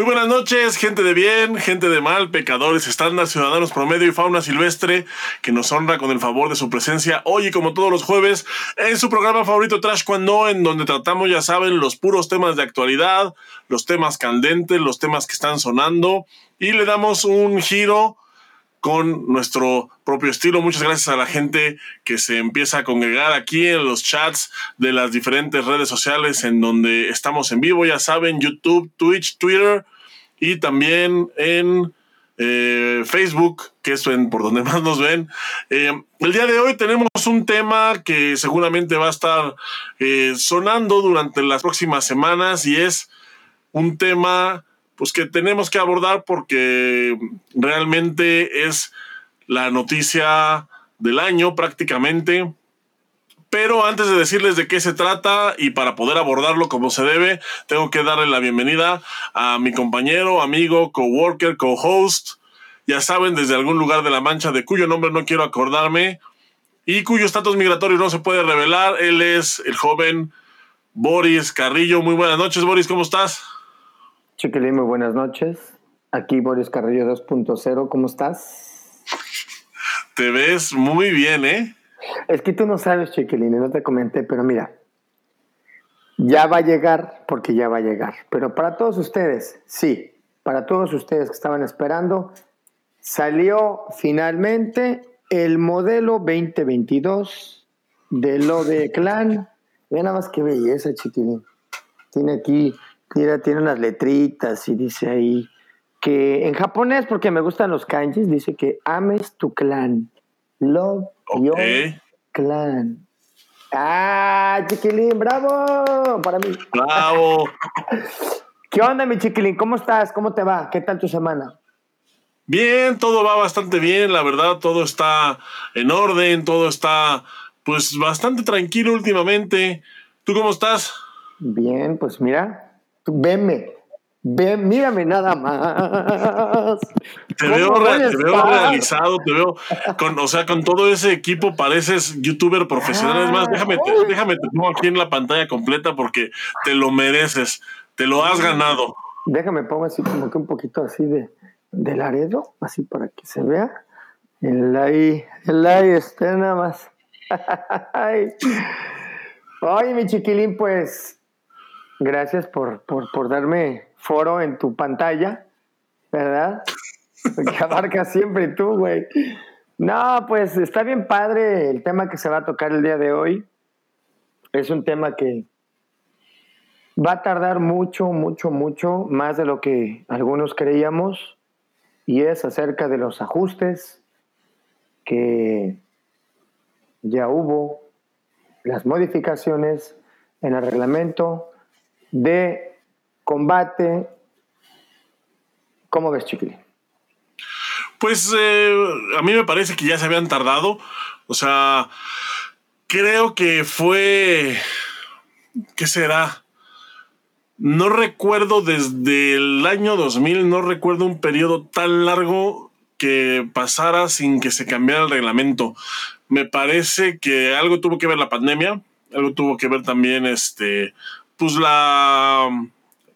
Muy buenas noches, gente de bien, gente de mal, pecadores, estándar, ciudadanos promedio y fauna silvestre, que nos honra con el favor de su presencia hoy y como todos los jueves en su programa favorito Trash Cuando, en donde tratamos, ya saben, los puros temas de actualidad, los temas candentes, los temas que están sonando y le damos un giro con nuestro propio estilo. Muchas gracias a la gente que se empieza a congregar aquí en los chats de las diferentes redes sociales en donde estamos en vivo, ya saben, YouTube, Twitch, Twitter y también en eh, Facebook, que es por donde más nos ven. Eh, el día de hoy tenemos un tema que seguramente va a estar eh, sonando durante las próximas semanas y es un tema pues que tenemos que abordar porque realmente es la noticia del año prácticamente. Pero antes de decirles de qué se trata y para poder abordarlo como se debe, tengo que darle la bienvenida a mi compañero, amigo, coworker, co-host, ya saben, desde algún lugar de la mancha de cuyo nombre no quiero acordarme y cuyo estatus migratorio no se puede revelar. Él es el joven Boris Carrillo. Muy buenas noches, Boris, ¿cómo estás? Chiquilín, muy buenas noches. Aquí Boris Carrillo 2.0, ¿cómo estás? Te ves muy bien, ¿eh? Es que tú no sabes, Chiquilín, no te comenté, pero mira, ya va a llegar, porque ya va a llegar. Pero para todos ustedes, sí, para todos ustedes que estaban esperando, salió finalmente el modelo 2022 de lo de Clan. Mira nada más qué belleza, Chiquilín. Tiene aquí Mira, tiene unas letritas y dice ahí que en japonés, porque me gustan los kanjis, dice que ames tu clan. Love your clan. ¡Ah, chiquilín! ¡Bravo! Para mí. ¡Bravo! ¿Qué onda, mi chiquilín? ¿Cómo estás? ¿Cómo te va? ¿Qué tal tu semana? Bien, todo va bastante bien, la verdad, todo está en orden, todo está pues bastante tranquilo últimamente. ¿Tú cómo estás? Bien, pues mira, Veme. Ven, mírame nada más. Te veo, realizado, te veo con, o sea, con todo ese equipo pareces youtuber profesional. es más, déjame, déjame te pongo aquí en la pantalla completa porque te lo mereces, te lo has ganado. Déjame pongo así como que un poquito así de, de Laredo, así para que se vea. El ahí, el ahí está nada más. Ay, mi chiquilín, pues Gracias por, darme foro en tu pantalla, ¿verdad? Que abarca siempre tú, güey. No, pues está bien padre el tema que se va a tocar el día de hoy. Es un tema que va a tardar mucho, mucho, mucho más de lo que algunos creíamos y es acerca de los ajustes que ya hubo, las modificaciones en el reglamento, de combate. ¿Cómo ves, Chiquilín? Pues eh, a mí me parece que ya se habían tardado. O sea, creo que fue... ¿Qué será? No recuerdo desde el año 2000, no recuerdo un periodo tan largo que pasara sin que se cambiara el reglamento. Me parece que algo tuvo que ver la pandemia, algo tuvo que ver también este, pues la,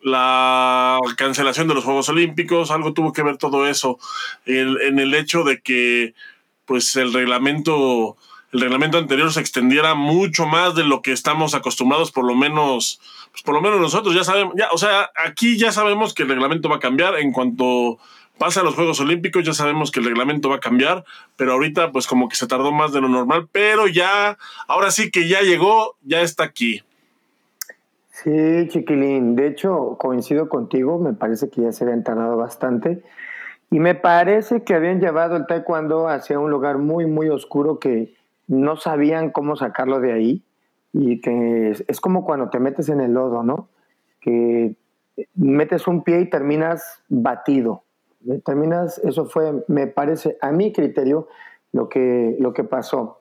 la cancelación de los Juegos Olímpicos, algo tuvo que ver todo eso en, el hecho de que pues el reglamento el reglamento anterior se extendiera mucho más de lo que estamos acostumbrados, por lo menos, pues por lo menos nosotros ya sabemos, ya, o sea, aquí ya sabemos que el reglamento va a cambiar en cuanto pasa a los Juegos Olímpicos, ya sabemos que el reglamento va a cambiar, pero ahorita pues como que se tardó más de lo normal, pero ya, ahora sí que ya llegó, ya está aquí. Sí, chiquilín. De hecho, coincido contigo. Me parece que ya se habían tardado bastante. Y me parece que habían llevado el taekwondo hacia un lugar muy, muy oscuro que no sabían cómo sacarlo de ahí. Y que es, como cuando te metes en el lodo, ¿no? Que metes un pie y terminas batido. Terminas, eso fue, me parece, a mi criterio, lo que, lo que pasó.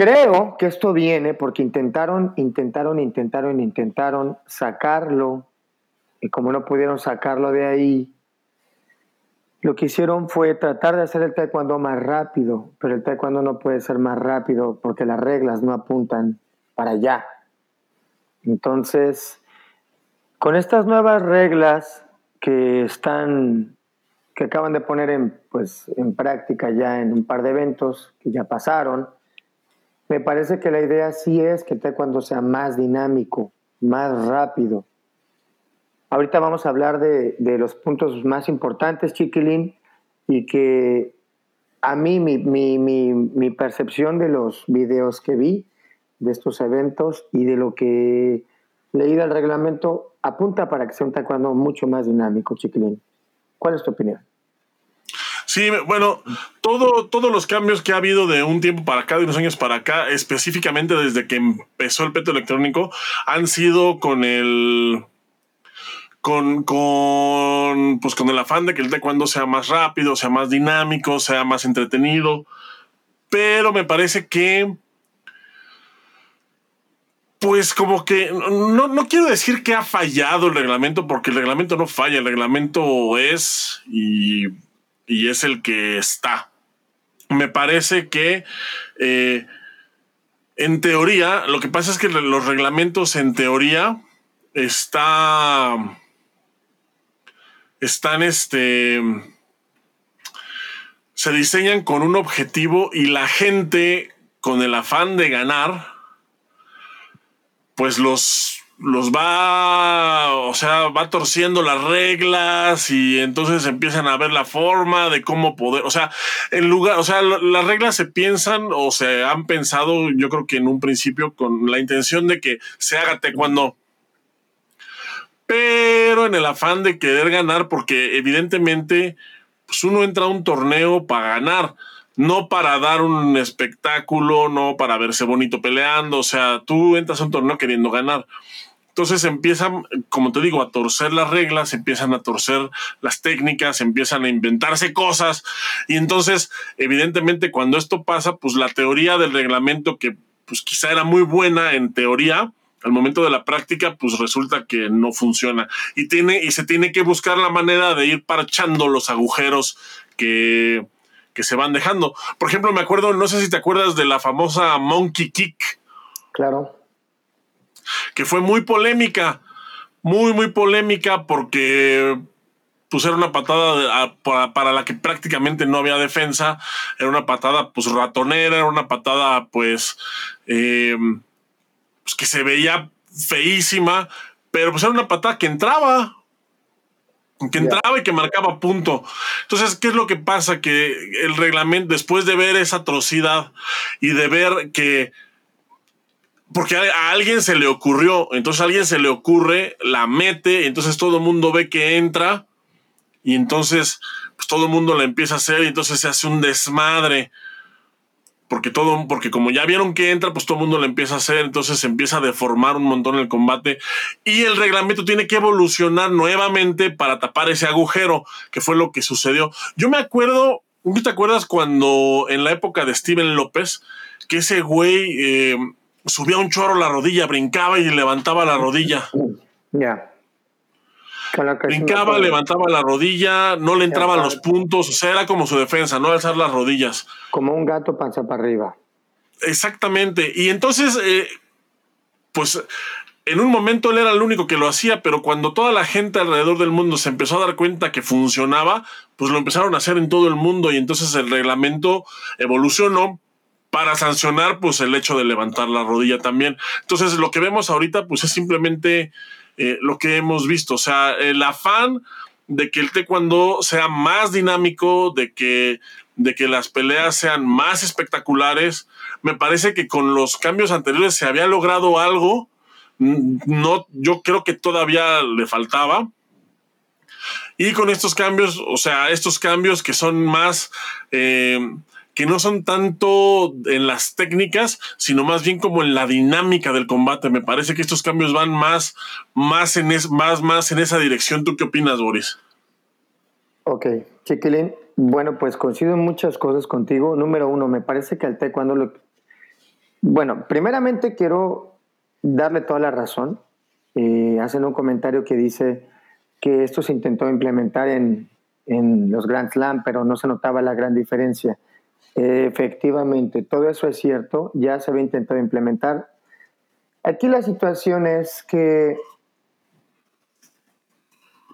Creo que esto viene porque intentaron, intentaron, intentaron, intentaron sacarlo y como no pudieron sacarlo de ahí, lo que hicieron fue tratar de hacer el taekwondo más rápido, pero el taekwondo no puede ser más rápido porque las reglas no apuntan para allá. Entonces, con estas nuevas reglas que están, que acaban de poner en, pues, en práctica ya en un par de eventos que ya pasaron, me parece que la idea sí es que el taekwondo sea más dinámico, más rápido. Ahorita vamos a hablar de, los puntos más importantes, Chiquilín, y que a mí mi, mi, mi, mi percepción de los videos que vi, de estos eventos y de lo que leí del reglamento apunta para que sea un taekwondo mucho más dinámico, chiquilín. ¿Cuál es tu opinión? Sí, bueno, todo, todos los cambios que ha habido de un tiempo para acá, de unos años para acá, específicamente desde que empezó el peto electrónico, han sido con el. Con, con, pues con el afán de que el taekwondo sea más rápido, sea más dinámico, sea más entretenido. Pero me parece que pues como que no, no, quiero decir que ha fallado el reglamento, porque el reglamento no falla, el reglamento es y, y es el que está. Me parece que eh, en teoría, lo que pasa es que los reglamentos en teoría está, están este, se diseñan con un objetivo y la gente con el afán de ganar, pues los, los va, o sea, va torciendo las reglas y entonces empiezan a ver la forma de cómo poder, o sea, en lugar, o sea, las reglas se piensan o se han pensado, yo creo que en un principio con la intención de que se haga cuando pero en el afán de querer ganar, porque evidentemente, pues uno entra a un torneo para ganar no para dar un espectáculo, no para verse bonito peleando, o sea, tú entras a un torneo queriendo ganar. Entonces empiezan, como te digo, a torcer las reglas, empiezan a torcer las técnicas, empiezan a inventarse cosas. Y entonces, evidentemente, cuando esto pasa, pues la teoría del reglamento, que pues quizá era muy buena en teoría, al momento de la práctica, pues resulta que no funciona. Y, tiene, y se tiene que buscar la manera de ir parchando los agujeros que, que se van dejando. Por ejemplo, me acuerdo, no sé si te acuerdas de la famosa Monkey Kick. Claro. Que fue muy polémica, muy, muy polémica porque pues era una patada para, la que prácticamente no había defensa, era una patada pues ratonera, era una patada pues, eh, pues que se veía feísima, pero pues era una patada que entraba, que entraba y que marcaba punto. Entonces, ¿qué es lo que pasa? Que el reglamento, después de ver esa atrocidad y de ver que, porque a, alguien se le ocurrió, entonces alguien se le ocurre, la mete, entonces todo el mundo ve que entra y entonces pues todo el mundo la empieza a hacer y entonces se hace un desmadre porque todo, porque como ya vieron que entra, pues todo el mundo le empieza a hacer, entonces se empieza a deformar un montón el combate y el reglamento tiene que evolucionar nuevamente para tapar ese agujero, que fue lo que sucedió. Yo me acuerdo, ¿tú te acuerdas cuando en la época de Steven López, que ese güey eh, subía un chorro la rodilla, brincaba y levantaba la rodilla? Ya. Brincaba, levantaba la rodilla, no le entraban los puntos, o sea, era como su defensa, no alzar las rodillas. Como un gato panza para arriba. Exactamente. Y entonces, eh, pues en un momento él era el único que lo hacía, pero cuando toda la gente alrededor del mundo se empezó a dar cuenta que funcionaba, pues lo empezaron a hacer en todo el mundo y entonces el reglamento evolucionó para sancionar pues el hecho de levantar la rodilla también. Entonces lo que vemos ahorita pues es simplemente eh, lo que hemos visto. O sea, el afán de que el taekwondo sea más dinámico, de que, de que las peleas sean más espectaculares. Me parece que con los cambios anteriores se había logrado algo. No, yo creo que todavía le faltaba. Y con estos cambios, o sea, estos cambios que son más eh, que no son tanto en las técnicas, sino más bien como en la dinámica del combate. Me parece que estos cambios van más, más, en, más, más en esa dirección. ¿Tú qué opinas, Boris? Ok, Chiquilín. Bueno, pues coincido en muchas cosas contigo. Número uno, me parece que al taekwondo lo... Bueno, primeramente quiero darle toda la razón. Eh, hacen un comentario que dice que esto se intentó implementar en, en los Grand Slam, pero no se notaba la gran diferencia. Efectivamente, todo eso es cierto, ya se había intentado implementar. Aquí la situación es que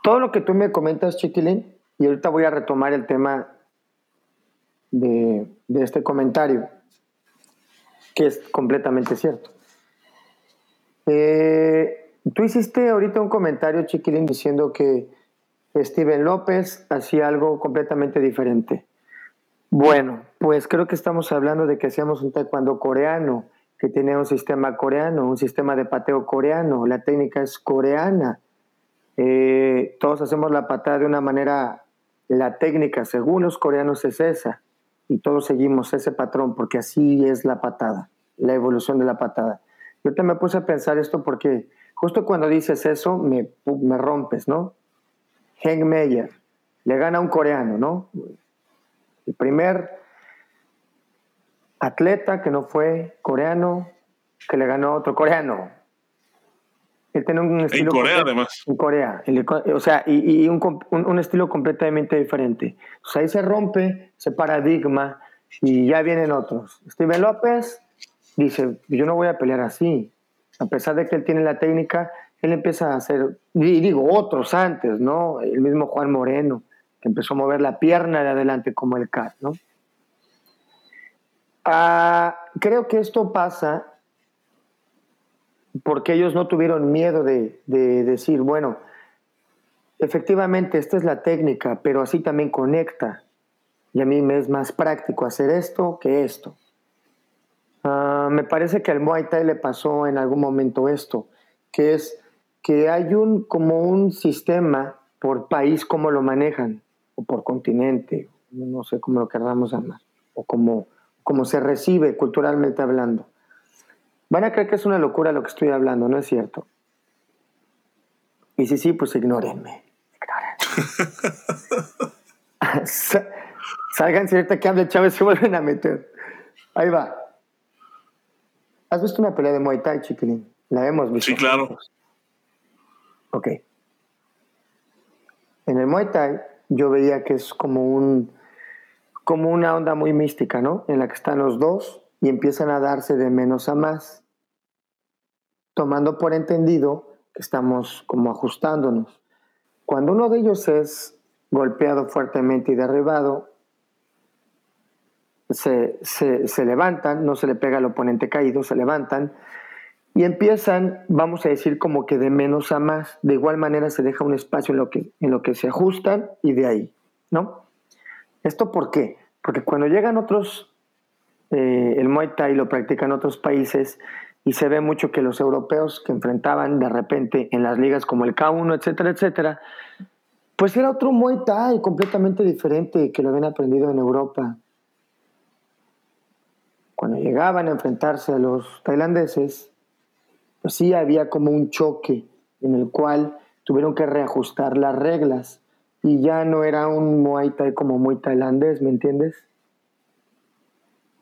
todo lo que tú me comentas, Chiquilín, y ahorita voy a retomar el tema de, de este comentario, que es completamente cierto. Eh, tú hiciste ahorita un comentario, Chiquilín, diciendo que Steven López hacía algo completamente diferente. Bueno, pues creo que estamos hablando de que hacíamos un taekwondo coreano, que tiene un sistema coreano, un sistema de pateo coreano, la técnica es coreana. Eh, todos hacemos la patada de una manera, la técnica según los coreanos es esa, y todos seguimos ese patrón porque así es la patada, la evolución de la patada. Yo te me puse a pensar esto porque justo cuando dices eso me, me rompes, ¿no? Heng Meyer le gana a un coreano, ¿no? El primer atleta que no fue coreano, que le ganó a otro coreano. Él tiene un estilo. En Corea, además. En Corea. O sea, y, un, un, estilo completamente diferente. O sea, ahí se rompe ese paradigma y ya vienen otros. Steven López dice: Yo no voy a pelear así. A pesar de que él tiene la técnica, él empieza a hacer. Y digo, otros antes, ¿no? El mismo Juan Moreno, que empezó a mover la pierna de adelante como el CAR, ¿no? Ah, creo que esto pasa porque ellos no tuvieron miedo de, decir, bueno, efectivamente esta es la técnica, pero así también conecta. Y a mí me es más práctico hacer esto que esto. Ah, me parece que al Muay Thai le pasó en algún momento esto, que es que hay un como un sistema por país como lo manejan, o por continente, no sé cómo lo queramos llamar, o como como se recibe culturalmente hablando. Van a creer que es una locura lo que estoy hablando, ¿no es cierto? Y si sí, pues ignórenme. Salgan cierta que hable Chávez se vuelven a meter. Ahí va. ¿Has visto una pelea de Muay Thai, chiquilín? La hemos visto. Sí, claro. Ok. En el Muay Thai yo veía que es como un como una onda muy mística, ¿no? En la que están los dos y empiezan a darse de menos a más, tomando por entendido que estamos como ajustándonos. Cuando uno de ellos es golpeado fuertemente y derribado, se, se, levantan, no se le pega al oponente caído, se levantan y empiezan, vamos a decir, como que de menos a más. De igual manera se deja un espacio en lo que, en lo que se ajustan y de ahí, ¿no? ¿Esto por qué? Porque cuando llegan otros, eh, el Muay Thai lo practican otros países y se ve mucho que los europeos que enfrentaban de repente en las ligas como el K1, etcétera, etcétera, pues era otro Muay Thai completamente diferente que lo habían aprendido en Europa. Cuando llegaban a enfrentarse a los tailandeses, pues sí había como un choque en el cual tuvieron que reajustar las reglas y ya no era un Muay Thai como muy tailandés, ¿me entiendes?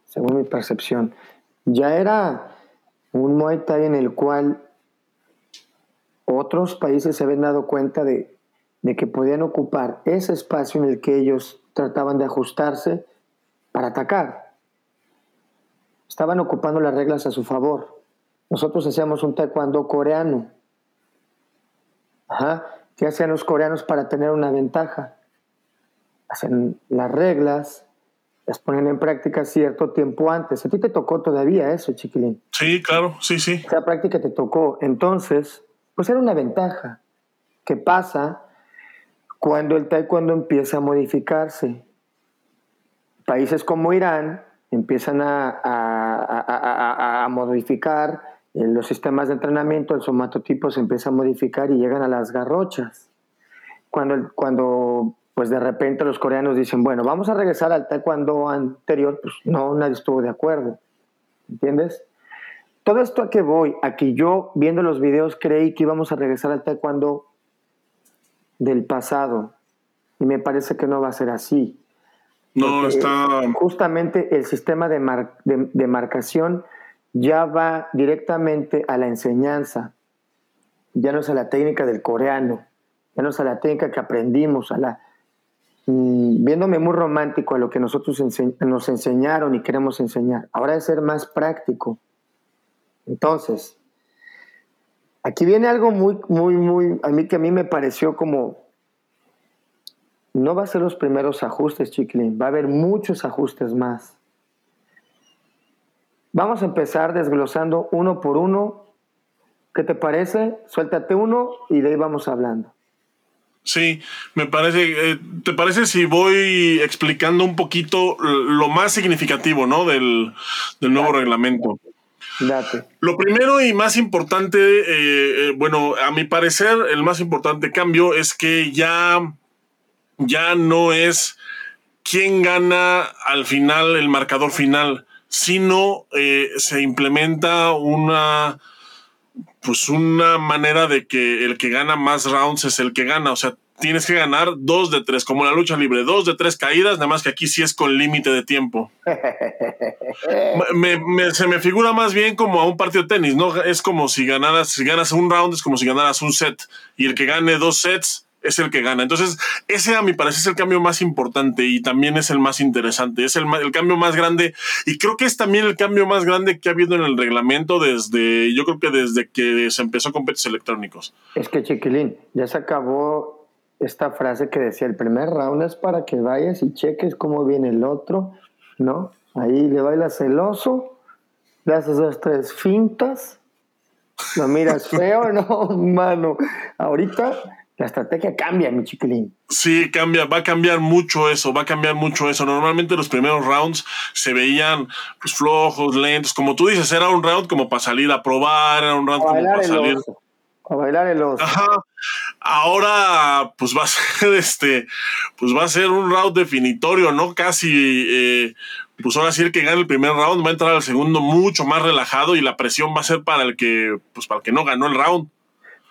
Según mi percepción. Ya era un Muay Thai en el cual otros países se habían dado cuenta de, de que podían ocupar ese espacio en el que ellos trataban de ajustarse para atacar. Estaban ocupando las reglas a su favor. Nosotros hacíamos un taekwondo coreano. Ajá. ¿Qué hacían los coreanos para tener una ventaja? Hacen las reglas, las ponen en práctica cierto tiempo antes. A ti te tocó todavía eso, chiquilín. Sí, claro, sí, sí. Esa práctica te tocó. Entonces, pues era una ventaja. ¿Qué pasa cuando el taekwondo empieza a modificarse? Países como Irán empiezan a, a, a modificar los sistemas de entrenamiento, el somatotipo se empieza a modificar y llegan a las garrochas. Cuando, cuando pues de repente los coreanos dicen, bueno, vamos a regresar al taekwondo anterior, pues no, nadie estuvo de acuerdo. ¿Entiendes? Todo esto a que voy, a que yo viendo los videos creí que íbamos a regresar al taekwondo del pasado. Y me parece que no va a ser así. No, está... Justamente el sistema de, de marcación ya va directamente a la enseñanza, ya no es a la técnica del coreano, ya no es a la técnica que aprendimos, a la mm, viéndome muy romántico a lo que nosotros nos enseñaron y queremos enseñar. Ahora es ser más práctico. Entonces, aquí viene algo muy, muy, muy, a mí que a mí me pareció como no va a ser los primeros ajustes, Chiquilín. Va a haber muchos ajustes más. Vamos a empezar desglosando uno por uno. ¿Qué te parece? Suéltate uno y de ahí vamos hablando. Sí, me parece. Eh, ¿Te parece si voy explicando un poquito lo más significativo, ¿no? Del, nuevo reglamento. Date. Lo primero y más importante, eh, eh, bueno, a mi parecer, el más importante cambio es que ya, ya no es quién gana al final el marcador final, sino se implementa una pues una manera de que el que gana más rounds es el que gana. O sea, tienes que ganar dos de tres, como la lucha libre, dos de tres caídas, nada más que aquí sí es con límite de tiempo. se me figura más bien como a un partido de tenis, ¿no? Es como si ganaras, si ganas un round, es como si ganaras un set. Y el que gane dos sets es el que gana. Entonces, ese a mi parecer es el cambio más importante y también es el más interesante. Es el, el, cambio más grande y creo que es también el cambio más grande que ha habido en el reglamento desde, yo creo que desde que se empezó con petes electrónicos. Es que, Chiquilín, ya se acabó esta frase que decía, el primer round es para que vayas y cheques cómo viene el otro, ¿no? Ahí le bailas celoso, le haces dos, tres fintas, lo miras feo, no, mano. Ahorita la estrategia cambia, mi chiquilín. Sí, cambia, va a cambiar mucho eso, va a cambiar mucho eso. Normalmente los primeros rounds se veían pues, flojos, lentos, como tú dices, era un round como para salir a probar, era un round como para salir. A bailar el oso. Ajá. Ahora, pues va a ser este, pues va a ser un round definitorio, ¿no? Casi, eh, pues ahora sí el que gane el primer round va a entrar al segundo mucho más relajado y la presión va a ser para el que, pues para el que no ganó el round.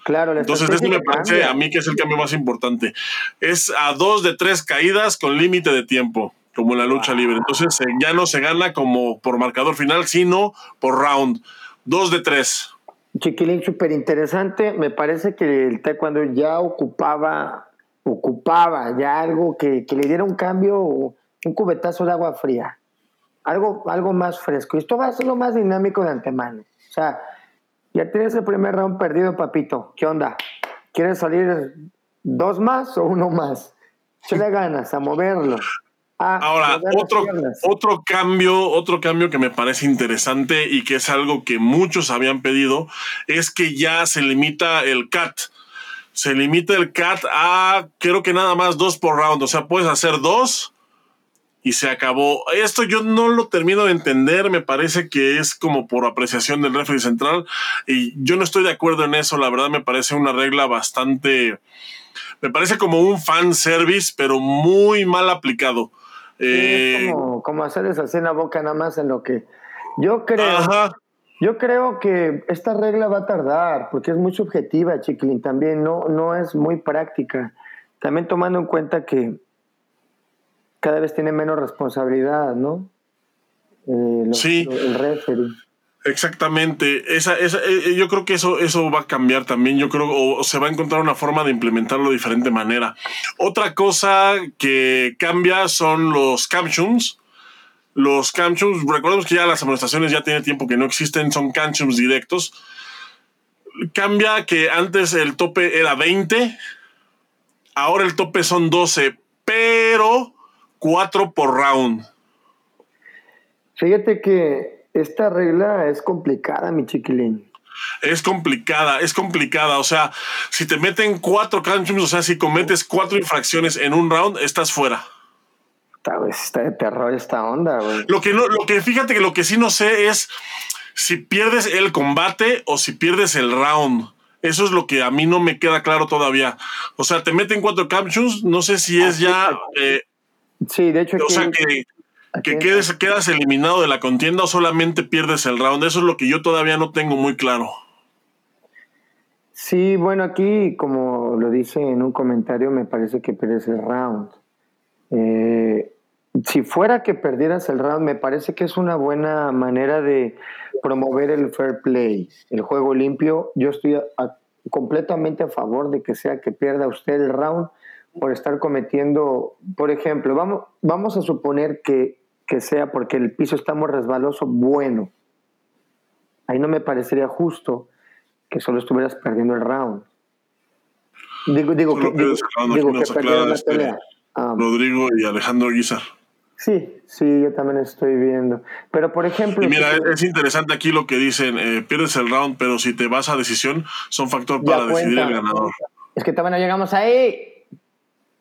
Claro, Entonces, eso me parece a mí que es el cambio más importante. Es a dos de tres caídas con límite de tiempo, como en la lucha libre. Entonces, eh, ya no se gana como por marcador final, sino por round. Dos de tres. Chiquilín, súper interesante. Me parece que el taekwondo ya ocupaba, ocupaba ya algo que, que, le diera un cambio, un cubetazo de agua fría. Algo, algo más fresco. Esto va a ser lo más dinámico de antemano. O sea, ya tienes el primer round perdido, papito. ¿Qué onda? ¿Quieres salir dos más o uno más? ¿Qué le ganas a moverlo? Ahora, otro, otro cambio, otro cambio que me parece interesante y que es algo que muchos habían pedido, es que ya se limita el cat. Se limita el cat a creo que nada más dos por round. O sea, puedes hacer dos y se acabó. Esto yo no lo termino de entender, me parece que es como por apreciación del referee central y yo no estoy de acuerdo en eso, la verdad me parece una regla bastante, me parece como un fan service, pero muy mal aplicado. es eh, como, hacer esa cena boca nada más en lo que yo creo. Yo creo que esta regla va a tardar porque es muy subjetiva, Chiquilín, también no, no es muy práctica. También tomando en cuenta que cada vez tiene menos responsabilidad, ¿no? Eh, sí. el referee. Exactamente. Esa, esa, eh, eh, yo creo que eso, eso va a cambiar también. Yo creo o se va a encontrar una forma de implementarlo de diferente manera. Otra cosa que cambia son los captions. Los captions, recordemos que ya las amonestaciones ya tiene tiempo que no existen, son captions directos. Cambia que antes el tope era 20, ahora el tope son 12, pero cuatro por round. Fíjate que esta regla es complicada, mi chiquilín. Es complicada, es complicada. O sea, si te meten cuatro canchums, o sea, si cometes cuatro infracciones en un round, estás fuera. Está, de terror esta onda, güey. Lo que no, lo que fíjate que lo que sí no sé es si pierdes el combate o si pierdes el round. Eso es lo que a mí no me queda claro todavía. O sea, te meten cuatro captions, no sé si es ya eh, Sí, de hecho. o sea, que, que quedes, quedas eliminado de la contienda o solamente pierdes el round. Eso es lo que yo todavía no tengo muy claro. Sí, bueno, aquí, como lo dice en un comentario, me parece que pierdes el round. Eh, si fuera que perdieras el round, me parece que es una buena manera de promover el fair play, el juego limpio. Yo estoy completamente a favor de que sea que pierda usted el round por estar cometiendo, por ejemplo, vamos, vamos a suponer que, sea porque el piso está muy resbaloso, bueno. Ahí no me parecería justo que solo estuvieras perdiendo el round. Digo, digo que, digo, que la pelea. Rodrigo y Alejandro Guizar. Sí, sí, yo también estoy viendo. Pero por ejemplo. Y mira, es interesante aquí lo que dicen: eh, pierdes el round, pero si te vas a decisión, son factor para decidir el ganador. Es que todavía no llegamos ahí.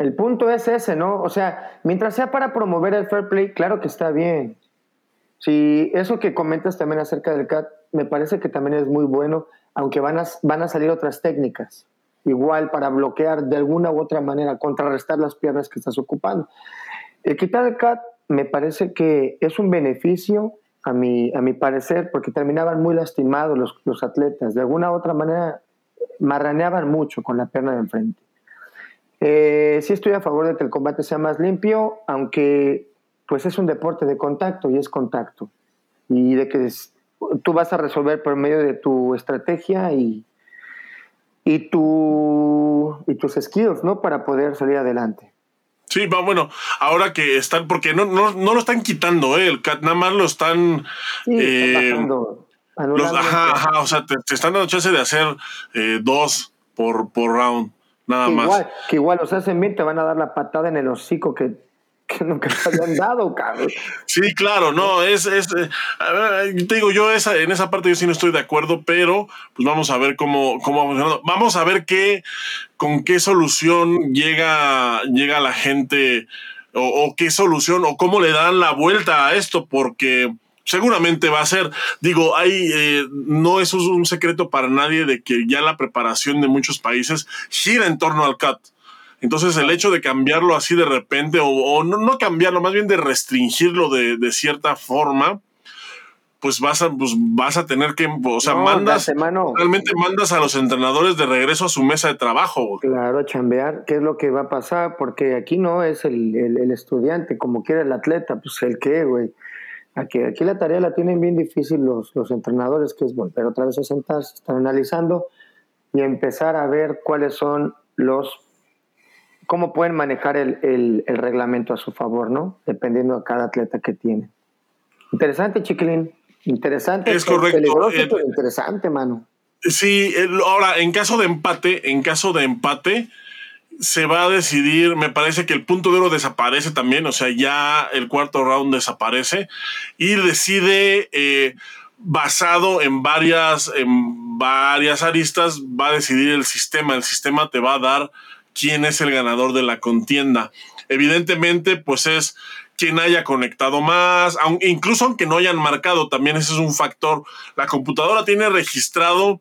El punto es ese, ¿no? O sea, mientras sea para promover el fair play, claro que está bien. Si eso que comentas también acerca del CAT, me parece que también es muy bueno, aunque van a, van a salir otras técnicas, igual para bloquear de alguna u otra manera, contrarrestar las piernas que estás ocupando. El quitar el CAT me parece que es un beneficio, a mi, a mi parecer, porque terminaban muy lastimados los, los atletas. De alguna u otra manera, marraneaban mucho con la pierna de enfrente. Eh, sí estoy a favor de que el combate sea más limpio, aunque pues es un deporte de contacto y es contacto. Y de que tú vas a resolver por medio de tu estrategia y, y, tu, y tus skills, ¿no? Para poder salir adelante. Sí, va, bueno, ahora que están, porque no, no, no lo están quitando, ¿eh? El CAT nada más lo están... eh, los, ajá, ajá, o sea, te, están dando chance de hacer eh, dos por, por round, nada que más. Igual, que igual los hacen bien, te van a dar la patada en el hocico que, que nunca te habían dado, cabrón. Sí, claro, no, es, es eh, te digo, yo esa, en esa parte yo sí no estoy de acuerdo, pero pues vamos a ver cómo, cómo va funcionando. Vamos a ver qué, con qué solución llega, llega la gente o, o, qué solución o cómo le dan la vuelta a esto, porque seguramente va a ser, digo, hay, eh, no es un secreto para nadie de que ya la preparación de muchos países gira en torno al CAT. Entonces el hecho de cambiarlo así de repente, o, o no, no, cambiarlo, más bien de restringirlo de, de cierta forma, pues vas a, pues vas a tener que, o sea, no, mandas, realmente mandas a los entrenadores de regreso a su mesa de trabajo. Claro, chambear, ¿qué es lo que va a pasar? Porque aquí no es el, el, el estudiante, como quiera el atleta, pues el qué, güey. Aquí, aquí la tarea la tienen bien difícil los, los entrenadores, que es volver otra vez a sentarse, estar analizando y empezar a ver cuáles son los cómo pueden manejar el, el, el, reglamento a su favor, ¿no? Dependiendo de cada atleta que tiene. Interesante, Chiquilín. Interesante. Es correcto. Peligroso, eh, pero interesante, mano. Sí, ahora, en caso de empate, en caso de empate, se va a decidir, me parece que el punto de oro desaparece también, o sea, ya el cuarto round desaparece y decide, eh, basado en varias, en varias aristas, va a decidir el sistema. El sistema te va a dar quién es el ganador de la contienda. Evidentemente, pues es quien haya conectado más, incluso aunque no hayan marcado, también ese es un factor. La computadora tiene registrado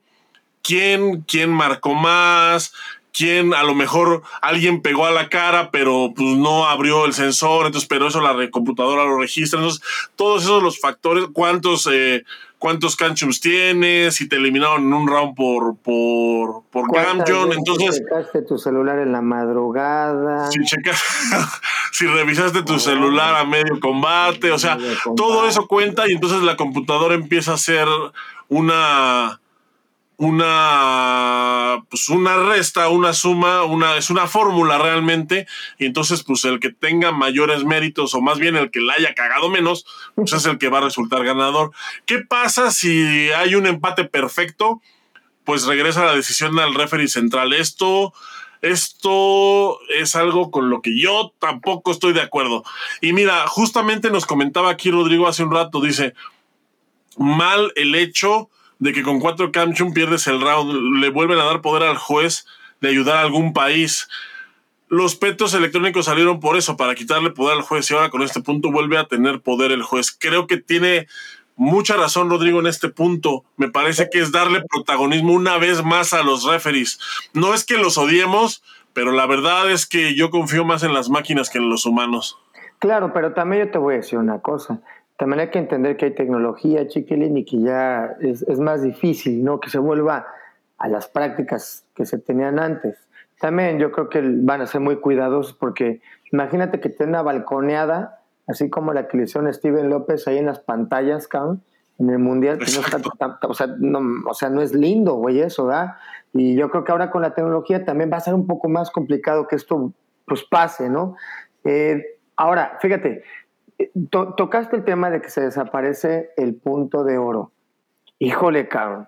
quién, quién marcó más, quién a lo mejor alguien pegó a la cara, pero pues no abrió el sensor, entonces, pero eso la computadora lo registra. Entonces, todos esos los factores, cuántos, eh, cuántos canchums tienes, si te eliminaron en un round por, por, por Gamjon, entonces. Si checaste tu celular en la madrugada. Si checas, si revisaste tu celular a medio combate, o sea, todo eso cuenta y entonces la computadora empieza a ser una una pues una resta, una suma, una es una fórmula realmente y entonces pues el que tenga mayores méritos o más bien el que la haya cagado menos, pues es el que va a resultar ganador. ¿Qué pasa si hay un empate perfecto? Pues regresa la decisión al referee central. Esto esto es algo con lo que yo tampoco estoy de acuerdo. Y mira, justamente nos comentaba aquí Rodrigo hace un rato, dice, mal el hecho de que con cuatro Camchum pierdes el round, le vuelven a dar poder al juez de ayudar a algún país. Los petos electrónicos salieron por eso, para quitarle poder al juez, y ahora con este punto vuelve a tener poder el juez. Creo que tiene mucha razón Rodrigo en este punto. Me parece que es darle protagonismo una vez más a los referees. No es que los odiemos, pero la verdad es que yo confío más en las máquinas que en los humanos. Claro, pero también yo te voy a decir una cosa. También hay que entender que hay tecnología, chiquilín, y que ya es, es, más difícil, ¿no? Que se vuelva a las prácticas que se tenían antes. También yo creo que van a ser muy cuidadosos porque imagínate que tenga una balconeada, así como la que le hicieron Steven López ahí en las pantallas, cabrón, en el Mundial, que no está, o, sea, no, o sea, no es lindo, güey, eso, ¿verdad? Y yo creo que ahora con la tecnología también va a ser un poco más complicado que esto, pues, pase, ¿no? Eh, ahora, fíjate, To tocaste el tema de que se desaparece el punto de oro. Híjole, cabrón.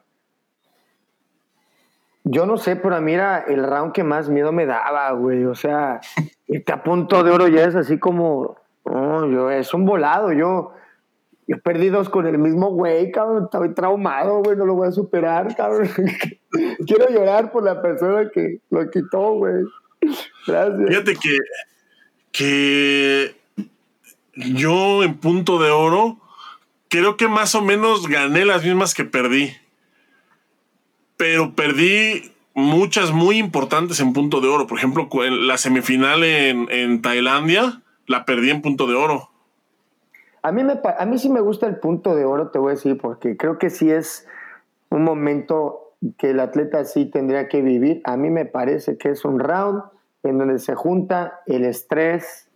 yo no sé, pero a mí era el round que más miedo me daba, güey. O sea, este a punto de oro ya es así como, no, yo, es un volado. Yo, yo perdí dos con el mismo güey, cabrón. Estoy traumado, güey. No lo voy a superar, cabrón. Quiero llorar por la persona que lo quitó, güey. Gracias. Fíjate que, que yo en punto de oro creo que más o menos gané las mismas que perdí. Pero perdí muchas muy importantes en punto de oro. Por ejemplo, la semifinal en, en Tailandia la perdí en punto de oro. A mí, me, a mí sí me gusta el punto de oro, te voy a decir, porque creo que sí es un momento que el atleta sí tendría que vivir. A mí me parece que es un round en donde se junta el estrés,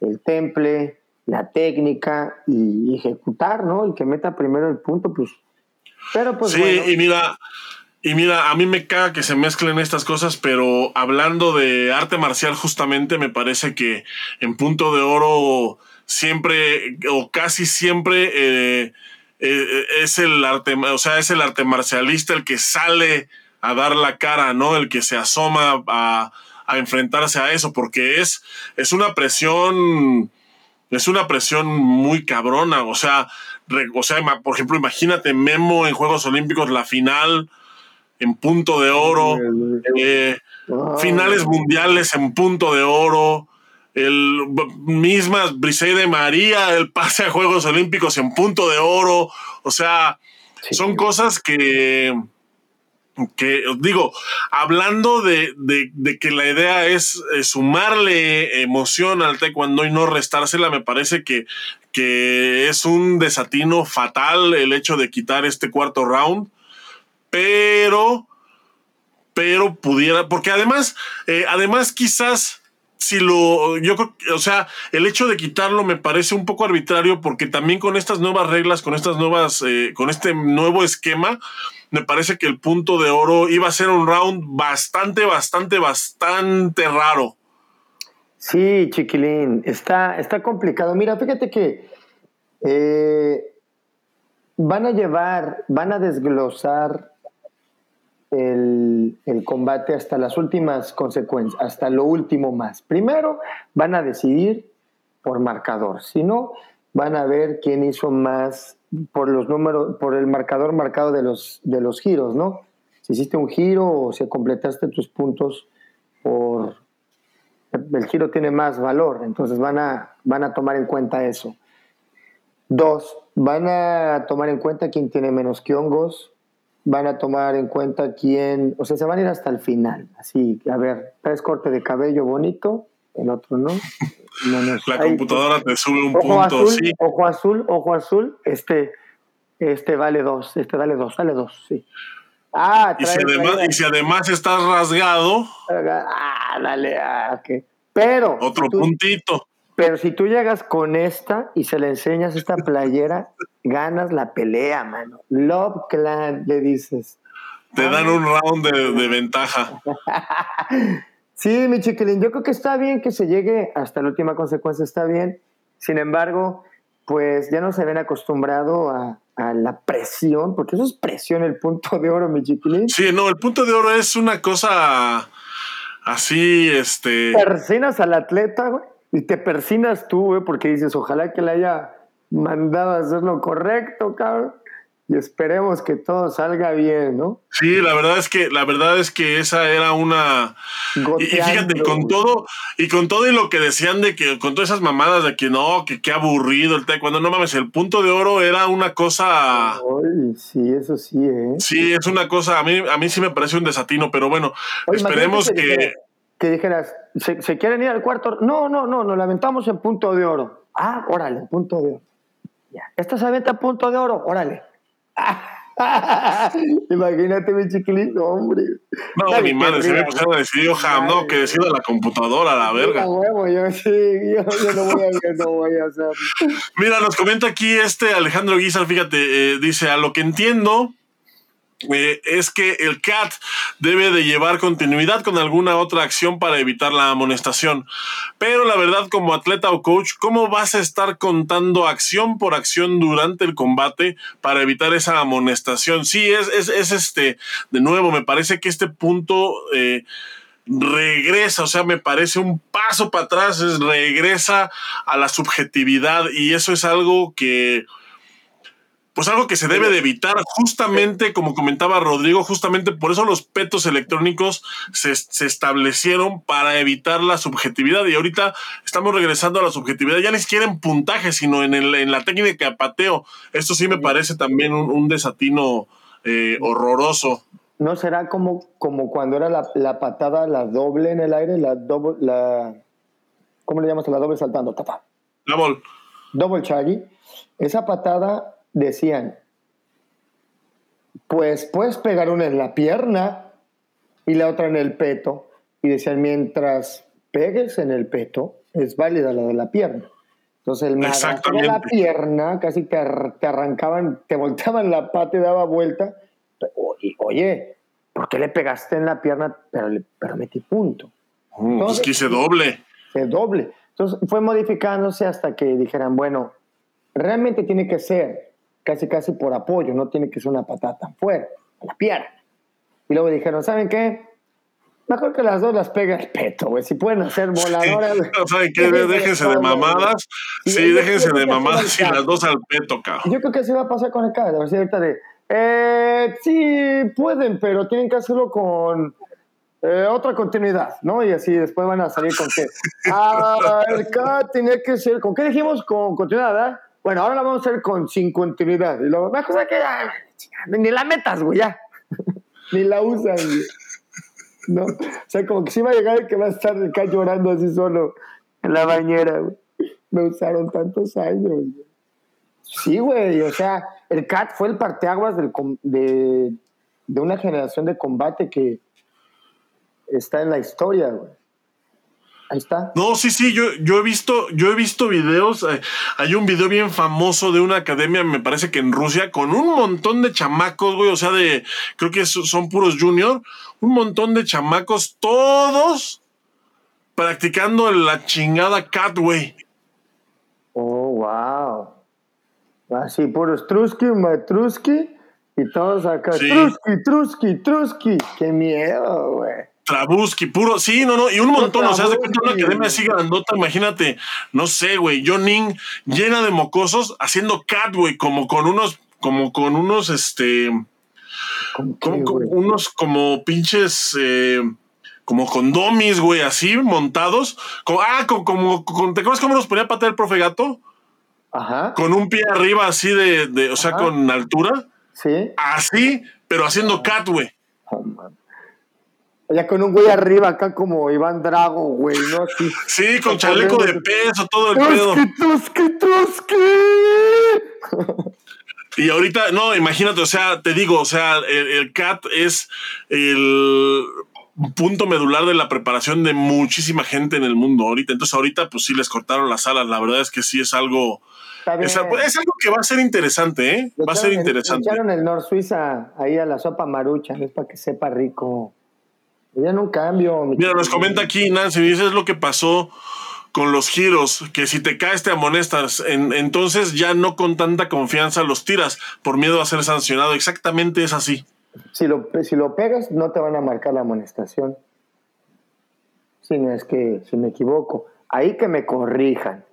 el temple, la técnica y ejecutar, ¿no? El que meta primero el punto, pues. Pero pues. Sí, y mira, y mira, a mí me caga que se mezclen estas cosas, pero hablando de arte marcial, justamente me parece que en punto de oro siempre o casi siempre eh, eh, es el arte, o sea, es el arte marcialista el que sale a dar la cara, ¿no? El que se asoma a, enfrentarse a eso, porque es, es una presión, es una presión muy cabrona, o sea, o sea, por ejemplo, imagínate Memo en Juegos Olímpicos, la final en punto de oro, eh, finales mundiales en punto de oro, el mismas Briseide María, el pase a Juegos Olímpicos en punto de oro. O sea, son cosas que, que digo, hablando de, que la idea es, sumarle emoción al taekwondo y no restársela, me parece que, que es un desatino fatal el hecho de quitar este cuarto round, pero, pero pudiera, porque además, eh, además quizás si lo, yo creo, o sea, el hecho de quitarlo me parece un poco arbitrario porque también con estas nuevas reglas, con estas nuevas, eh, con este nuevo esquema, me parece que el punto de oro iba a ser un round bastante, bastante, bastante raro. Sí, chiquilín, está, está complicado. Mira, fíjate que eh, van a llevar, van a desglosar el, combate hasta las últimas consecuencias, hasta lo último más. Primero van a decidir por marcador, si no, van a ver quién hizo más por los números, por el marcador marcado de los, de los giros, ¿no? Si hiciste un giro o si completaste tus puntos por el giro tiene más valor, entonces van a, van a tomar en cuenta eso. Dos, van a tomar en cuenta quién tiene menos hongos van a tomar en cuenta quién, o sea, se van a ir hasta el final. Así, a ver, tres cortes de cabello bonito, el otro no. la computadora te sube un ojo punto, azul, sí. Ojo azul, ojo azul, este, este vale dos, este dale dos, dale dos, sí. Ah, y, si además, y si además estás rasgado. Ah, dale, ah, ok. Pero. Otro puntito. Pero si tú llegas con esta y se le enseñas esta playera, ganas la pelea, mano. Love Clan, le dices. Te dan un round de, ventaja. sí, mi chiquilín, yo creo que está bien que se llegue hasta la última consecuencia, está bien. Sin embargo, pues ya no se ven acostumbrado a, a la presión, porque eso es presión el punto de oro, mi chiquilín. Sí, no, el punto de oro es una cosa así, este... Persinas al atleta, güey y te persinas tú, güey, porque dices, ojalá que le haya mandado a hacer lo correcto, cabrón. Y esperemos que todo salga bien, ¿no? Sí, la verdad es que, la verdad es que esa era una. y, fíjate, con todo, y con todo y lo que decían de que, con todas esas mamadas de que no, que qué aburrido el cuando no mames, el punto de oro era una cosa. Sí, eso sí, ¿eh? Sí, es una cosa, a mí, a mí sí me parece un desatino, pero bueno, esperemos que que dijeras, ¿se, quieren ir al cuarto? No, no, no, nos lamentamos en punto de oro. Ah, órale, punto de oro. Ya. Esta se avienta punto de oro, órale. Imagínate, mi chiquilito, hombre. No, mi madre, se me pusieron a decidir, Jam, no, que decida la computadora, la verga. Huevo, yo sí, yo, no voy a, no voy a hacer. Mira, nos comenta aquí este Alejandro Guizar, fíjate, eh, dice, a lo que entiendo, eh, es que el CAT debe de llevar continuidad con alguna otra acción para evitar la amonestación. Pero la verdad, como atleta o coach, ¿cómo vas a estar contando acción por acción durante el combate para evitar esa amonestación? Sí, es, es, este, de nuevo, me parece que este punto... Eh, regresa, o sea, me parece un paso para atrás, es, regresa a la subjetividad y eso es algo que, pues algo que se debe de evitar, justamente como comentaba Rodrigo, justamente por eso los petos electrónicos se, establecieron para evitar la subjetividad y ahorita estamos regresando a la subjetividad, ya ni siquiera en puntaje, sino en, el, en la técnica de pateo. Esto sí me parece también un, desatino eh, horroroso. ¿No será como, como cuando era la, patada, la doble en el aire, la doble, la, ¿cómo le llamas a la doble saltando? Double. Double chaggy. Esa patada decían, pues puedes pegar una en la pierna y la otra en el peto. Y decían, mientras pegues en el peto, es válida la de la pierna. Entonces el de la pierna, casi te, arrancaban, te volteaban la pata y daba vuelta. Oye, ¿por qué le pegaste en la pierna? Pero, pero metí punto. Mm, pues que se doble. Se doble. Entonces fue modificándose hasta que dijeran, bueno, realmente tiene que ser casi casi por apoyo, no tiene que ser una patada tan fuerte, a la pierna. Y luego dijeron, ¿saben qué? Mejor que las dos las pegue el peto, güey. Si pueden hacer voladoras. ¿Saben qué? Déjense de mamadas. Sí, déjense de mamadas y las dos al peto, cabrón. Yo creo que así va a pasar con el CAD. A ver si ahorita de. Eh, sí, pueden, pero tienen que hacerlo con eh, otra continuidad, ¿no? Y así después van a salir con que. Ah, el CAD tenía que ser. ¿Con qué dijimos? Con continuidad, ¿verdad? Bueno, ahora la vamos a hacer con sin continuidad. Y luego, mejor cosa que ya, ni la metas, güey, ya. ni la usan, güey. ¿No? O sea, como que sí va a llegar el que va a estar acá llorando así solo en la bañera, güey. Me usaron tantos años, güey. Sí, güey, o sea, el CAT fue el parteaguas de, de una generación de combate que está en la historia, güey. Ahí está. No, sí, sí, yo, yo he visto, yo he visto videos. Eh, hay un video bien famoso de una academia, me parece que en Rusia, con un montón de chamacos, güey. O sea, de, creo que son puros junior. Un montón de chamacos, todos practicando la chingada cat, güey. Oh, wow. Así, puros Trusky, Matrusky y todos acá. Trusky, Trusky, Trusky. Qué miedo, güey. Trabuski, puro, sí, no, no, y un montón, o sea, de cuenta una academia así grandota, imagínate, no sé, güey, Jonin llena de mocosos haciendo cat, güey, como con unos, como con unos, este, como, unos como pinches, eh, como condomis, güey, así montados, como, ah, como, ¿te acuerdas cómo nos ponía patear el profe gato? Ajá. Con un pie arriba así de, de o sea, con altura. Sí. Así, pero haciendo cat, güey. Oh, ya con un güey arriba acá como Iván Drago, güey, ¿no? Sí, con chaleco de peso, todo el pedo. ¡Trusky, trusky! Y ahorita, no, imagínate, o sea, te digo, o sea, el, CAT es el punto medular de la preparación de muchísima gente en el mundo ahorita. Entonces ahorita pues sí les cortaron las alas. La verdad es que sí es algo... Es, algo que va a ser interesante, ¿eh? Va a ser interesante. echaron el Nor Suiza ahí a la sopa marucha, es para que sepa rico. Ya no cambio. Mira, nos comenta aquí Nancy, dice es lo que pasó con los giros, que si te caes te amonestas, entonces ya no con tanta confianza los tiras por miedo a ser sancionado. Exactamente es así. Si lo, si lo pegas, no te van a marcar la amonestación. Si no es que, si me equivoco, ahí que me corrijan.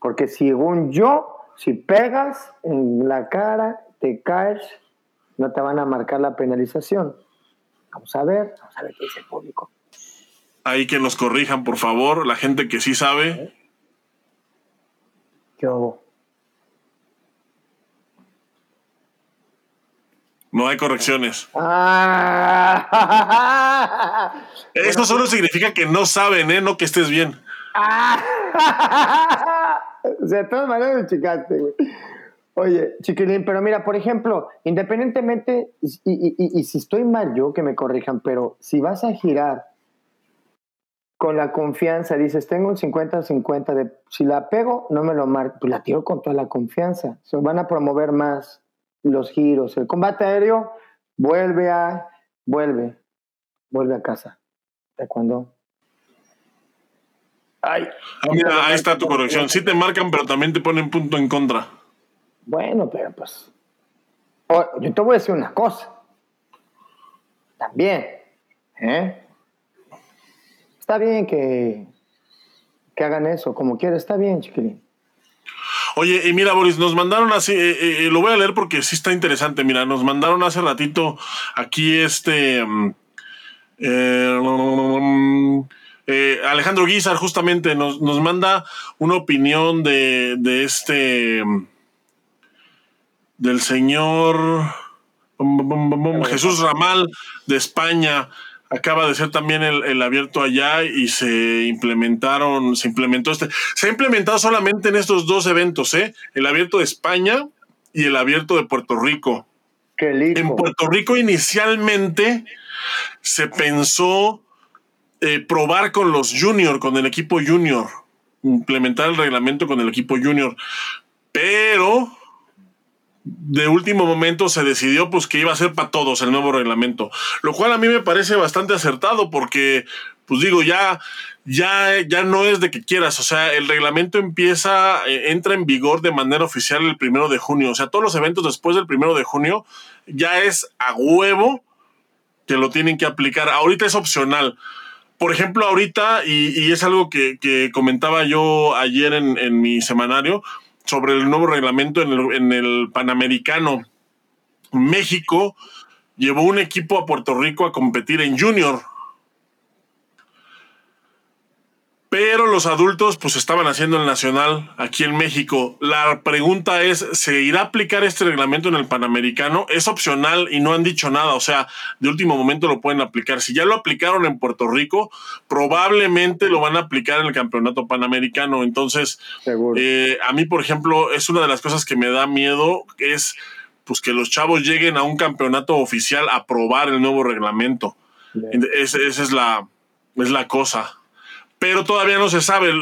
Porque según yo, si pegas en la cara, te caes, no te van a marcar la penalización. Vamos a ver, vamos a ver qué dice el público. Ahí que nos corrijan, por favor, la gente que sí sabe. Yo. No hay correcciones. Ah. Eso solo significa que no saben, ¿eh? No que estés bien. Ah. o sea, de todas maneras me chicaste, güey. Oye, chiquilín, pero mira, por ejemplo, independientemente, y, si estoy mal yo, que me corrijan, pero si vas a girar con la confianza, dices, tengo un 50-50 de, si la pego, no me lo marco, pues la tiro con toda la confianza. Se van a promover más los giros. El combate aéreo, vuelve a, vuelve, vuelve a casa. Taekwondo. Ay, mira, ahí está tu corrección. Sí te marcan, pero también te ponen punto en contra. Bueno, pero pues. yo te voy a decir una cosa. También. ¿eh? Está bien que, que hagan eso, como quieras, está bien, chiquilín. Oye, y mira, Boris, nos mandaron así, eh, eh, lo voy a leer porque sí está interesante. Mira, nos mandaron hace ratito aquí este. Mm, eh, Alejandro Guizar justamente nos, nos, manda una opinión de, de este. Del señor Jesús Ramal de España acaba de ser también el, abierto allá y se implementaron, se implementó este, se ha implementado solamente en estos dos eventos, ¿eh? El abierto de España y el abierto de Puerto Rico. Qué lindo. En Puerto Rico inicialmente se pensó eh, probar con los junior, con el equipo junior, implementar el reglamento con el equipo junior, pero de último momento se decidió pues que iba a ser para todos el nuevo reglamento, lo cual a mí me parece bastante acertado porque pues digo ya ya ya no es de que quieras, o sea, el reglamento empieza eh, entra en vigor de manera oficial el primero de junio, o sea, todos los eventos después del primero de junio ya es a huevo que lo tienen que aplicar. Ahorita es opcional. Por ejemplo, ahorita, y, es algo que, comentaba yo ayer en, en mi semanario, sobre el nuevo reglamento en el, Panamericano. México llevó un equipo a Puerto Rico a competir en Junior. Pero los adultos pues estaban haciendo el nacional aquí en México. La pregunta es, ¿se irá a aplicar este reglamento en el Panamericano? Es opcional y no han dicho nada, o sea, de último momento lo pueden aplicar. Si ya lo aplicaron en Puerto Rico, probablemente lo van a aplicar en el Campeonato Panamericano. Entonces, eh, a mí, por ejemplo, es una de las cosas que me da miedo, es pues que los chavos lleguen a un campeonato oficial a probar el nuevo reglamento. esa es la, es la cosa pero todavía no se sabe.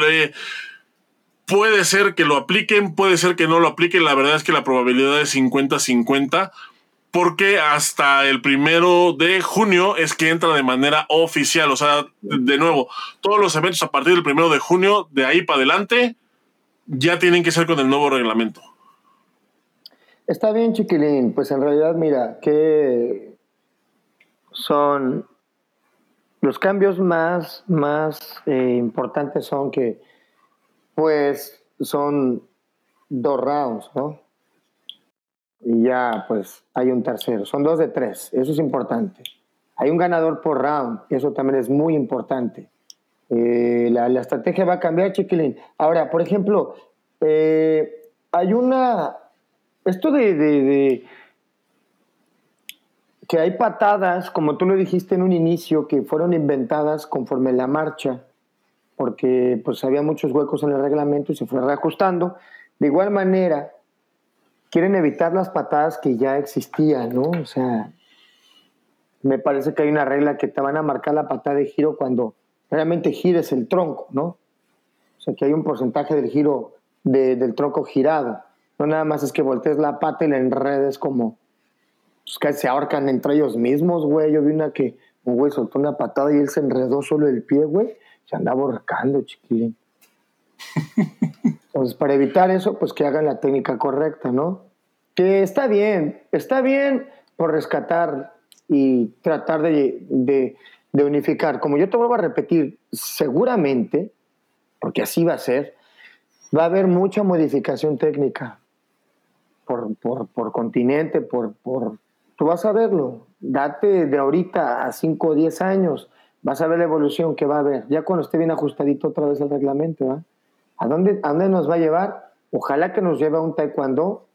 puede ser que lo apliquen, puede ser que no lo apliquen. La verdad es que la probabilidad es 50-50, porque hasta el primero de junio es que entra de manera oficial. O sea, de nuevo, todos los eventos a partir del primero de junio, de ahí para adelante, ya tienen que ser con el nuevo reglamento. Está bien, chiquilín. Pues en realidad, mira, que son los cambios más, más eh, importantes son que, pues, son dos rounds, ¿no? Y ya, pues, hay un tercero. Son dos de tres. Eso es importante. Hay un ganador por round. Eso también es muy importante. Eh, la, estrategia va a cambiar, Chiquilín. Ahora, por ejemplo, eh, hay una... Esto de que hay patadas, como tú lo dijiste en un inicio, que fueron inventadas conforme la marcha, porque pues había muchos huecos en el reglamento y se fue reajustando. De igual manera, quieren evitar las patadas que ya existían, ¿no? O sea, me parece que hay una regla que te van a marcar la patada de giro cuando realmente gires el tronco, ¿no? O sea, que hay un porcentaje del giro del tronco girado. No nada más es que voltees la pata y la enredes como, pues que se ahorcan entre ellos mismos, güey. Yo vi una que un güey soltó una patada y él se enredó solo el pie, güey. Se andaba ahorcando, chiquilín. Entonces, para evitar eso, pues que hagan la técnica correcta, ¿no? Que está bien, está bien por rescatar y tratar de, de, de unificar. Como yo te vuelvo a repetir, seguramente, porque así va a ser, va a haber mucha modificación técnica por, por, por continente, por, por, Tú vas a verlo, date de ahorita a 5 o 10 años, vas a ver la evolución que va a haber, ya cuando esté bien ajustadito otra vez el reglamento. ¿A, dónde, ¿A dónde nos va a llevar? Ojalá que nos lleve a un taekwondo,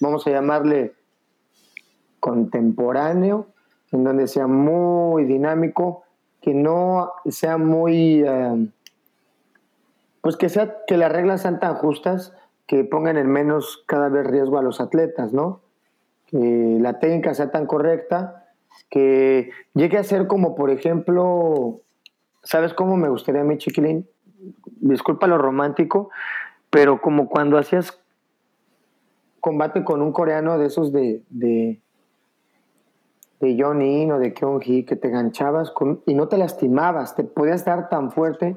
vamos a llamarle contemporáneo, en donde sea muy dinámico, que no sea muy, eh, pues que, sea, que las reglas sean tan justas que pongan en menos cada vez riesgo a los atletas, ¿no? Que la técnica sea tan correcta, que llegue a ser como, por ejemplo, ¿sabes cómo me gustaría a mí, chiquilín? Disculpa lo romántico, pero como cuando hacías combate con un coreano de esos de, de, de Johnny o de Keon Hee que te ganchabas y no te lastimabas, te podías dar tan fuerte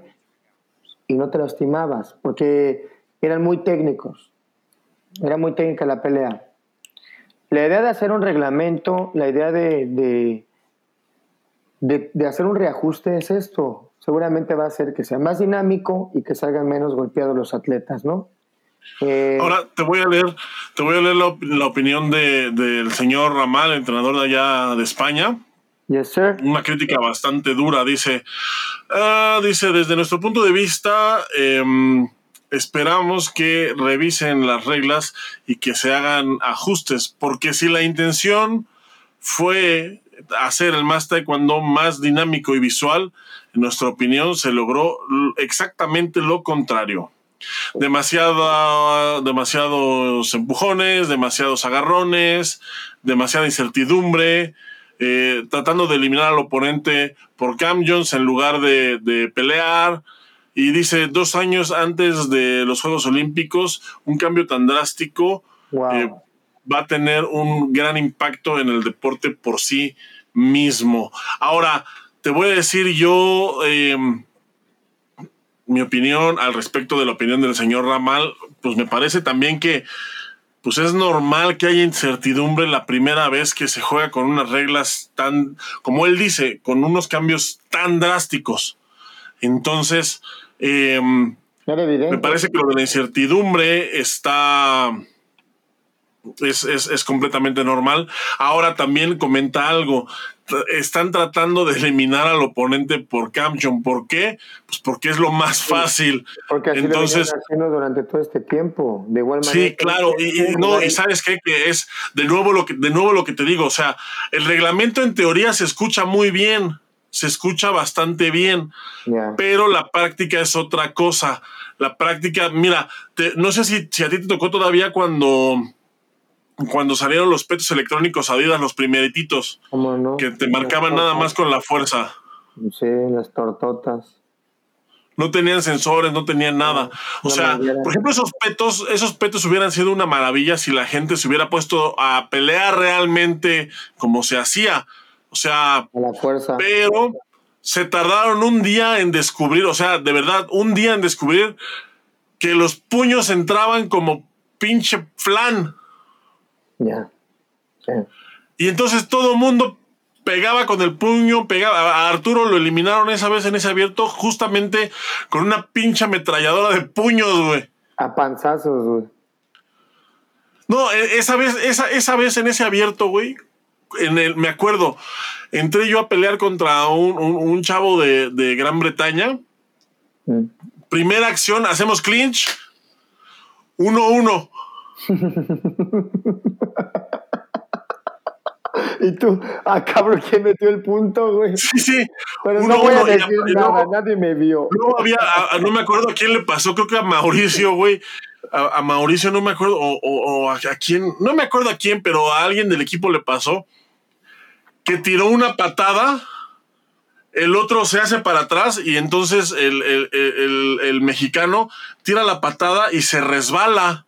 y no te lastimabas, porque eran muy técnicos, era muy técnica la pelea. La idea de hacer un reglamento, la idea de, de, de, hacer un reajuste es esto. Seguramente va a hacer que sea más dinámico y que salgan menos golpeados los atletas, ¿no? Eh, Ahora te voy a leer, te voy a leer la, opinión del señor Ramal, entrenador de allá de España. Yes, sir. Una crítica bastante dura. Dice, ah, dice, desde nuestro punto de vista, em, esperamos que revisen las reglas y que se hagan ajustes, porque si la intención fue hacer el más taekwondo más dinámico y visual, en nuestra opinión se logró exactamente lo contrario. Demasiada, demasiados empujones, demasiados agarrones, demasiada incertidumbre, eh, tratando de eliminar al oponente por Cam Jones en lugar de, pelear. Y dice, dos años antes de los Juegos Olímpicos, un cambio tan drástico eh, va a tener un gran impacto en el deporte por sí mismo. Ahora, te voy a decir yo... Eh, mi opinión al respecto de la opinión del señor Ramal, pues me parece también que pues es normal que haya incertidumbre la primera vez que se juega con unas reglas tan, como él dice, con unos cambios tan drásticos. Entonces, em, me parece que lo de la incertidumbre está... Es, es, es completamente normal. Ahora también comenta algo están tratando de eliminar al oponente por Camchon. ¿Por qué? Pues porque es lo más fácil. Porque así Entonces, lo haciendo durante todo este tiempo, de igual manera. Sí, claro, y, no, y sabes qué, que es de nuevo lo que de nuevo lo que te digo, o sea, el reglamento en teoría se escucha muy bien, se escucha bastante bien, pero la práctica es otra cosa. La práctica, mira, no sé si, si a ti te tocó todavía cuando cuando salieron los petos electrónicos Adidas, los primerititos, que te marcaban nada más con la fuerza. Sí, las tortotas. No tenían sensores, no tenían nada. o sea, por ejemplo, esos petos, esos petos hubieran sido una maravilla si la gente se hubiera puesto a pelear realmente como se hacía. O sea, a la fuerza. Pero se tardaron un día en descubrir, o sea, de verdad, un día en descubrir que los puños entraban como pinche flan. Ya. Y entonces todo el mundo pegaba con el puño, pegaba. A Arturo lo eliminaron esa vez en ese abierto justamente con una pincha ametralladora de puños, güey. A panzazos, güey. No, e, esa vez, esa, esa vez en ese abierto, güey, en el, me acuerdo, entré yo a pelear contra un, chavo de, Gran Bretaña. Mm. Primera acción, hacemos clinch. 1-1. y tú, ah, cabrón, ¿quién metió el punto, güey? Sí, sí. Pero no voy a decir nada, nadie me vio. No, había, no me acuerdo a quién le pasó, creo que a Mauricio, güey. A, Mauricio no me acuerdo, o, a, quién, no me acuerdo a quién, pero a alguien del equipo le pasó que tiró una patada, el otro se hace para atrás y entonces el, el mexicano tira la patada y se resbala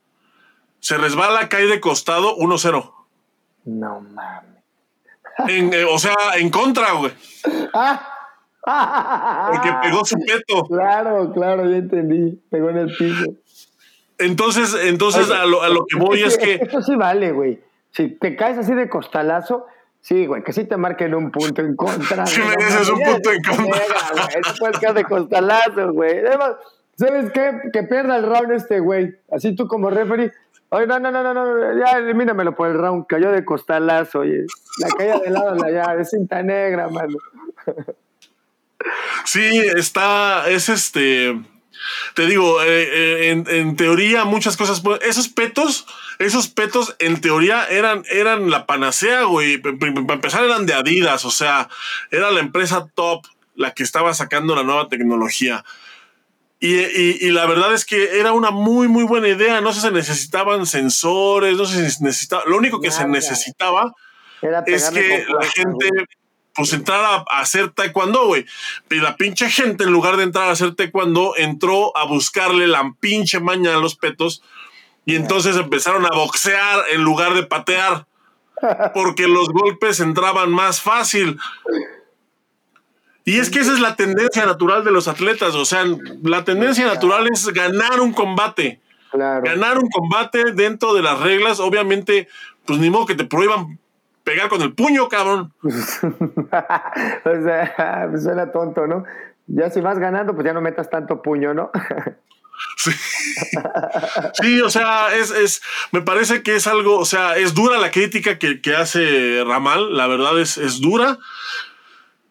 se resbala, cae de costado 1-0. No mames. Eh, o sea, en contra, güey. Porque pegó su peto. Claro, claro, ya entendí. Pegó en el piso. Entonces, entonces a, lo, a, lo, que voy es, que. Eso sí vale, güey. Si te caes así de costalazo, sí, güey, que sí te marquen un punto en contra. Sí, me dices un punto en contra. Eso puede caer de costalazo, güey. ¿sabes qué? Que pierda el round este, güey. Así tú como referee, Oye, no, no, no, no, no, ya elimínamelo por el round, cayó de costalazo, oye. La caída de lado, la ya, es cinta negra, mano. Sí, está, es este, te digo, eh, eh, en, teoría muchas cosas, esos petos, esos petos en teoría eran, eran la panacea, güey, para empezar eran de Adidas, o sea, era la empresa top la que estaba sacando la nueva tecnología. Y, la verdad es que era una muy, muy buena idea. No se necesitaban sensores, no se necesitaba. Lo único que se necesitaba es que la gente pues entrara a hacer taekwondo, güey. Y la pinche gente, en lugar de entrar a hacer taekwondo, entró a buscarle la pinche maña a los petos. Y entonces empezaron a boxear en lugar de patear. porque los golpes entraban más fácil. Y es que esa es la tendencia natural de los atletas, o sea, la tendencia natural es ganar un combate. Ganar un combate dentro de las reglas, obviamente, pues ni modo que te prohíban pegar con el puño, cabrón. o sea, suena tonto, ¿no? Ya si vas ganando, pues ya no metas tanto puño, ¿no? Sí. sí, o sea, es, es, me parece que es algo, o sea, es dura la crítica que, que hace Ramal, la verdad es, es dura.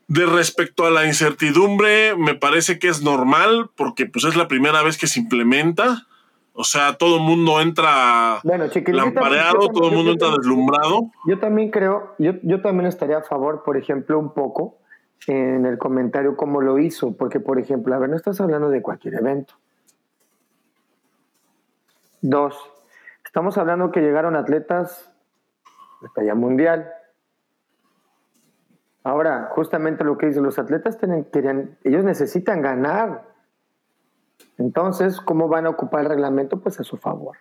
De respecto a la incertidumbre, me parece que es normal porque pues es la primera vez que se implementa. O sea, todo el mundo entra bueno, lampareado, todo el mundo entra deslumbrado. Yo también creo, yo, yo también estaría a favor, por ejemplo, un poco en el comentario cómo lo hizo, porque, por ejemplo, a ver, no estás hablando de cualquier evento. Dos, estamos hablando que llegaron atletas de talla mundial. Ahora, justamente lo que dicen los atletas, tienen, ellos necesitan ganar. Entonces, ¿cómo van a ocupar el reglamento? Pues a su favor.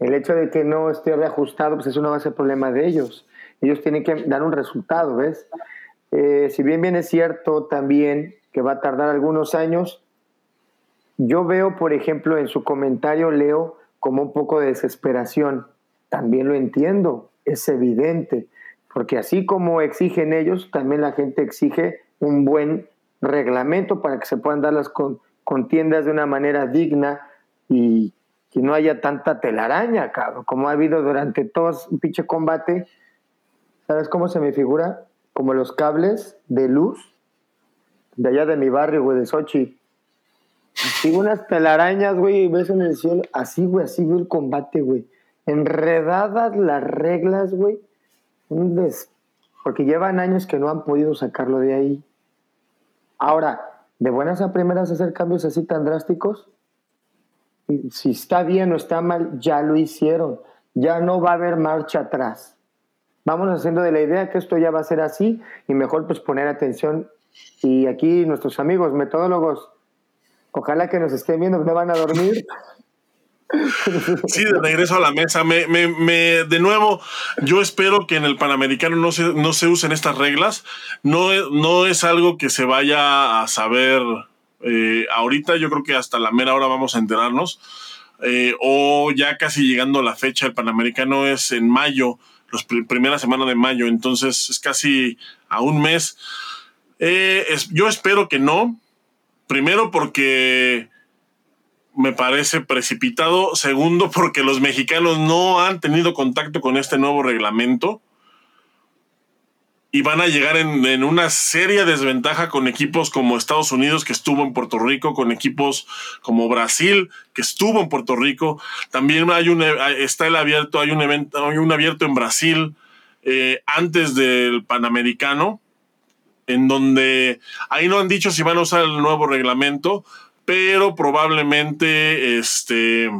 El hecho de que no esté reajustado, pues eso no va a ser problema de ellos. Ellos tienen que dar un resultado, ¿ves? Eh, si bien bien es cierto también que va a tardar algunos años, yo veo, por ejemplo, en su comentario, leo como un poco de desesperación. También lo entiendo, es evidente, porque así como exigen ellos, también la gente exige un buen reglamento para que se puedan dar las con, contiendas de una manera digna y que no haya tanta telaraña, cabrón, como ha habido durante todo un pinche combate. ¿Sabes cómo se me figura? Como los cables de luz de allá de mi barrio, güey, de Sochi. Así unas telarañas, güey, y ves en el cielo. Así, güey, así veo el combate, güey. Enredadas las reglas, güey. Un des... Porque llevan años que no han podido sacarlo de ahí. Ahora, de buenas a primeras hacer cambios así tan drásticos, si está bien o está mal, ya lo hicieron. Ya no va a haber marcha atrás. Vamos haciendo de la idea que esto ya va a ser así y mejor pues poner atención. Y aquí nuestros amigos metodólogos, ojalá que nos estén viendo, no van a dormir. Sí, de regreso a la mesa. Me, me, me, de nuevo, yo espero que en el Panamericano no se, no se usen estas reglas. No, no es algo que se vaya a saber eh, ahorita. Yo creo que hasta la mera hora vamos a enterarnos. Eh, o ya casi llegando a la fecha, el Panamericano es en mayo, la primera semana de mayo, entonces es casi a un mes. Eh, yo espero que no. Primero porque me parece precipitado. Segundo, porque los mexicanos no han tenido contacto con este nuevo reglamento y van a llegar en, una seria desventaja con equipos como Estados Unidos, que estuvo en Puerto Rico, con equipos como Brasil, que estuvo en Puerto Rico. También hay un, está el abierto, hay un evento, hay un abierto en Brasil eh, antes del Panamericano, en donde ahí no han dicho si van a usar el nuevo reglamento, pero probablemente este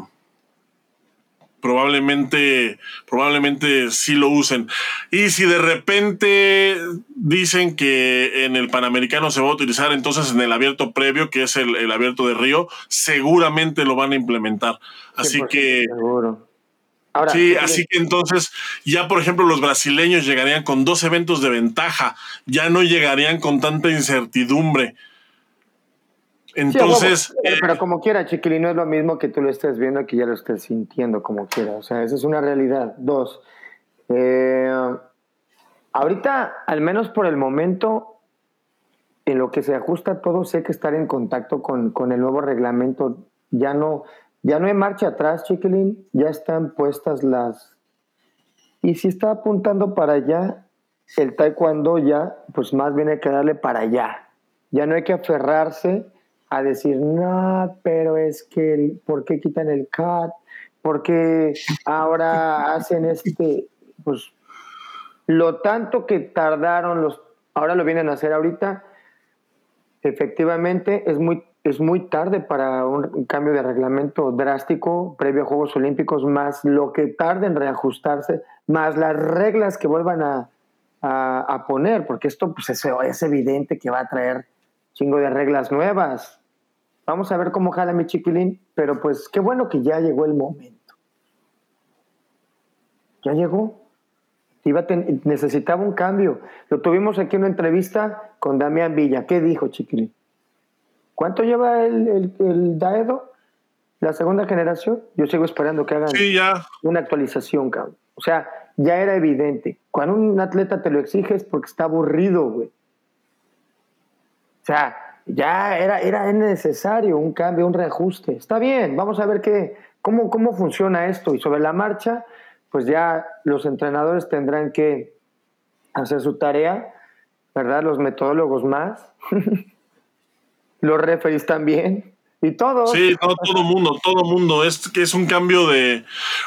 probablemente probablemente sí lo usen. Y si de repente dicen que en el Panamericano se va a utilizar, entonces en el abierto previo, que es el, abierto de Río, seguramente lo van a implementar. Así que... sí, así que entonces ya, por ejemplo, los brasileños llegarían con dos eventos de ventaja, ya no llegarían con tanta incertidumbre. Entonces. pero, eh, como quiera, Chiquilín, no es lo mismo que tú lo estés viendo que ya lo estés sintiendo como quiera. O sea, esa es una realidad. Dos. Eh, ahorita, al menos por el momento, en lo que se ajusta todo, sé que estar en contacto con, con el nuevo reglamento ya no, ya no hay marcha atrás, Chiquilín. Ya están puestas las. Y si está apuntando para allá, el taekwondo ya, pues más bien hay que darle para allá. Ya no hay que aferrarse a decir, no, pero es que, ¿por qué quitan el cat? ¿Por qué ahora hacen este? Pues lo tanto que tardaron los, ahora lo vienen a hacer ahorita, efectivamente es muy, es muy tarde para un cambio de reglamento drástico previo a Juegos Olímpicos, más lo que tarde en reajustarse, más las reglas que vuelvan a, a, poner, porque esto pues es, evidente que va a traer chingo de reglas nuevas. Vamos a ver cómo jala mi chiquilín, pero pues qué bueno que ya llegó el momento. Ya llegó. Iba necesitaba un cambio. Lo tuvimos aquí en una entrevista con Damián Villa. ¿Qué dijo, Chiquilín? ¿Cuánto lleva el, el, Daedo? La segunda generación. Yo sigo esperando que hagan una actualización, cabrón. O sea, ya era evidente. Cuando un atleta te lo exige es porque está aburrido, güey. O sea, ya era, era necesario un cambio, un reajuste. Está bien, vamos a ver qué, cómo, cómo funciona esto. Y sobre la marcha, pues ya los entrenadores tendrán que hacer su tarea, ¿verdad? Los metodólogos más, los referees también. Y todos. Sí, todo, todo mundo, todo mundo. Es que es un cambio de.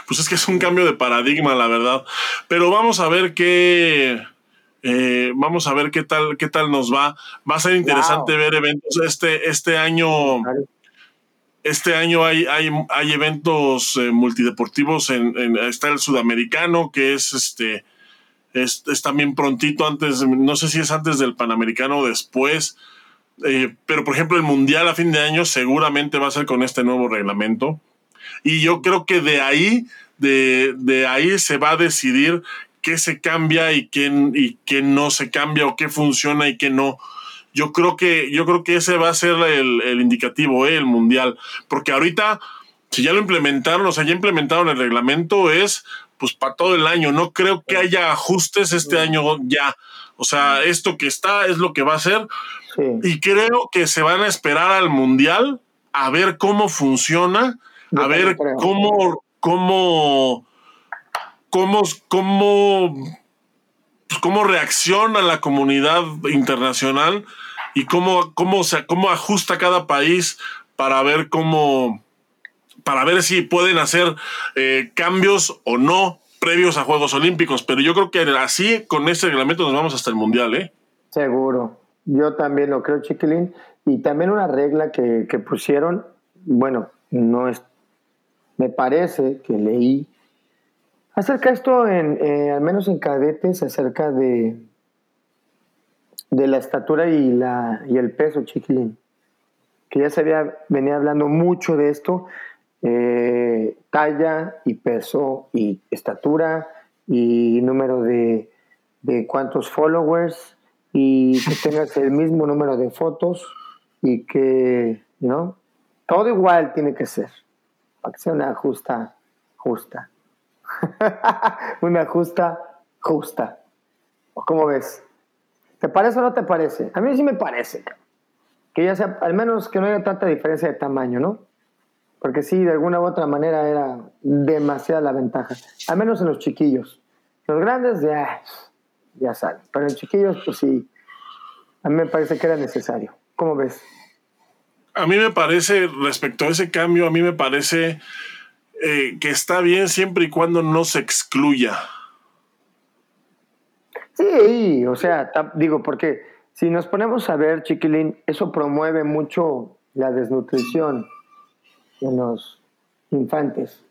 Pues es que es un cambio de paradigma, la verdad. Pero vamos a ver qué. Eh, vamos a ver qué tal, qué tal nos va. Va a ser interesante ver eventos. Este, este año, este año hay, hay, hay eventos eh, multideportivos. En, está el sudamericano, que es este, es, también prontito antes, no sé si es antes del panamericano o después. Eh, pero por ejemplo, el mundial a fin de año seguramente va a ser con este nuevo reglamento. Y yo creo que de ahí, de, de ahí se va a decidir qué se cambia y qué, y qué no se cambia o qué funciona y qué no. Yo creo que, yo creo que ese va a ser el, indicativo, ¿eh? el mundial. Porque ahorita, si ya lo implementaron, o sea, ya implementaron el reglamento, es pues para todo el año. No creo que haya ajustes este año ya. O sea, esto que está es lo que va a ser. Y creo que se van a esperar al mundial a ver cómo funciona, a ver cómo, cómo cómo, cómo, pues, cómo reacciona la comunidad internacional y cómo, cómo, se, cómo ajusta cada país para ver cómo, para ver si pueden hacer eh, cambios o no previos a Juegos Olímpicos. Pero yo creo que así, con este reglamento, nos vamos hasta el Mundial, ¿eh? Seguro. Yo también lo creo, Chiquilín. Y también una regla que, que pusieron, bueno, no es, me parece que leí Acerca esto, en, eh, al menos en cadetes, acerca de, de la estatura y, la, y el peso, chiquilín. Que ya se había, venía hablando mucho de esto, eh, talla y peso y estatura y número de, de cuántos followers y que tengas el mismo número de fotos y que, ¿no? Todo igual tiene que ser, para que sea una justa, justa. una justa, justa. ¿Cómo ves? ¿Te parece o no te parece? A mí sí me parece. Que ya sea, al menos que no haya tanta diferencia de tamaño, ¿no? Porque sí, de alguna u otra manera era demasiada la ventaja. Al menos en los chiquillos. Los grandes ya, ya salen. Pero en chiquillos, pues sí. A mí me parece que era necesario. ¿Cómo ves? A mí me parece, respecto a ese cambio, a mí me parece eh, que está bien siempre y cuando no se excluya. Sí, o sea, digo, porque si nos ponemos a ver, chiquilín, eso promueve mucho la desnutrición en los infantes.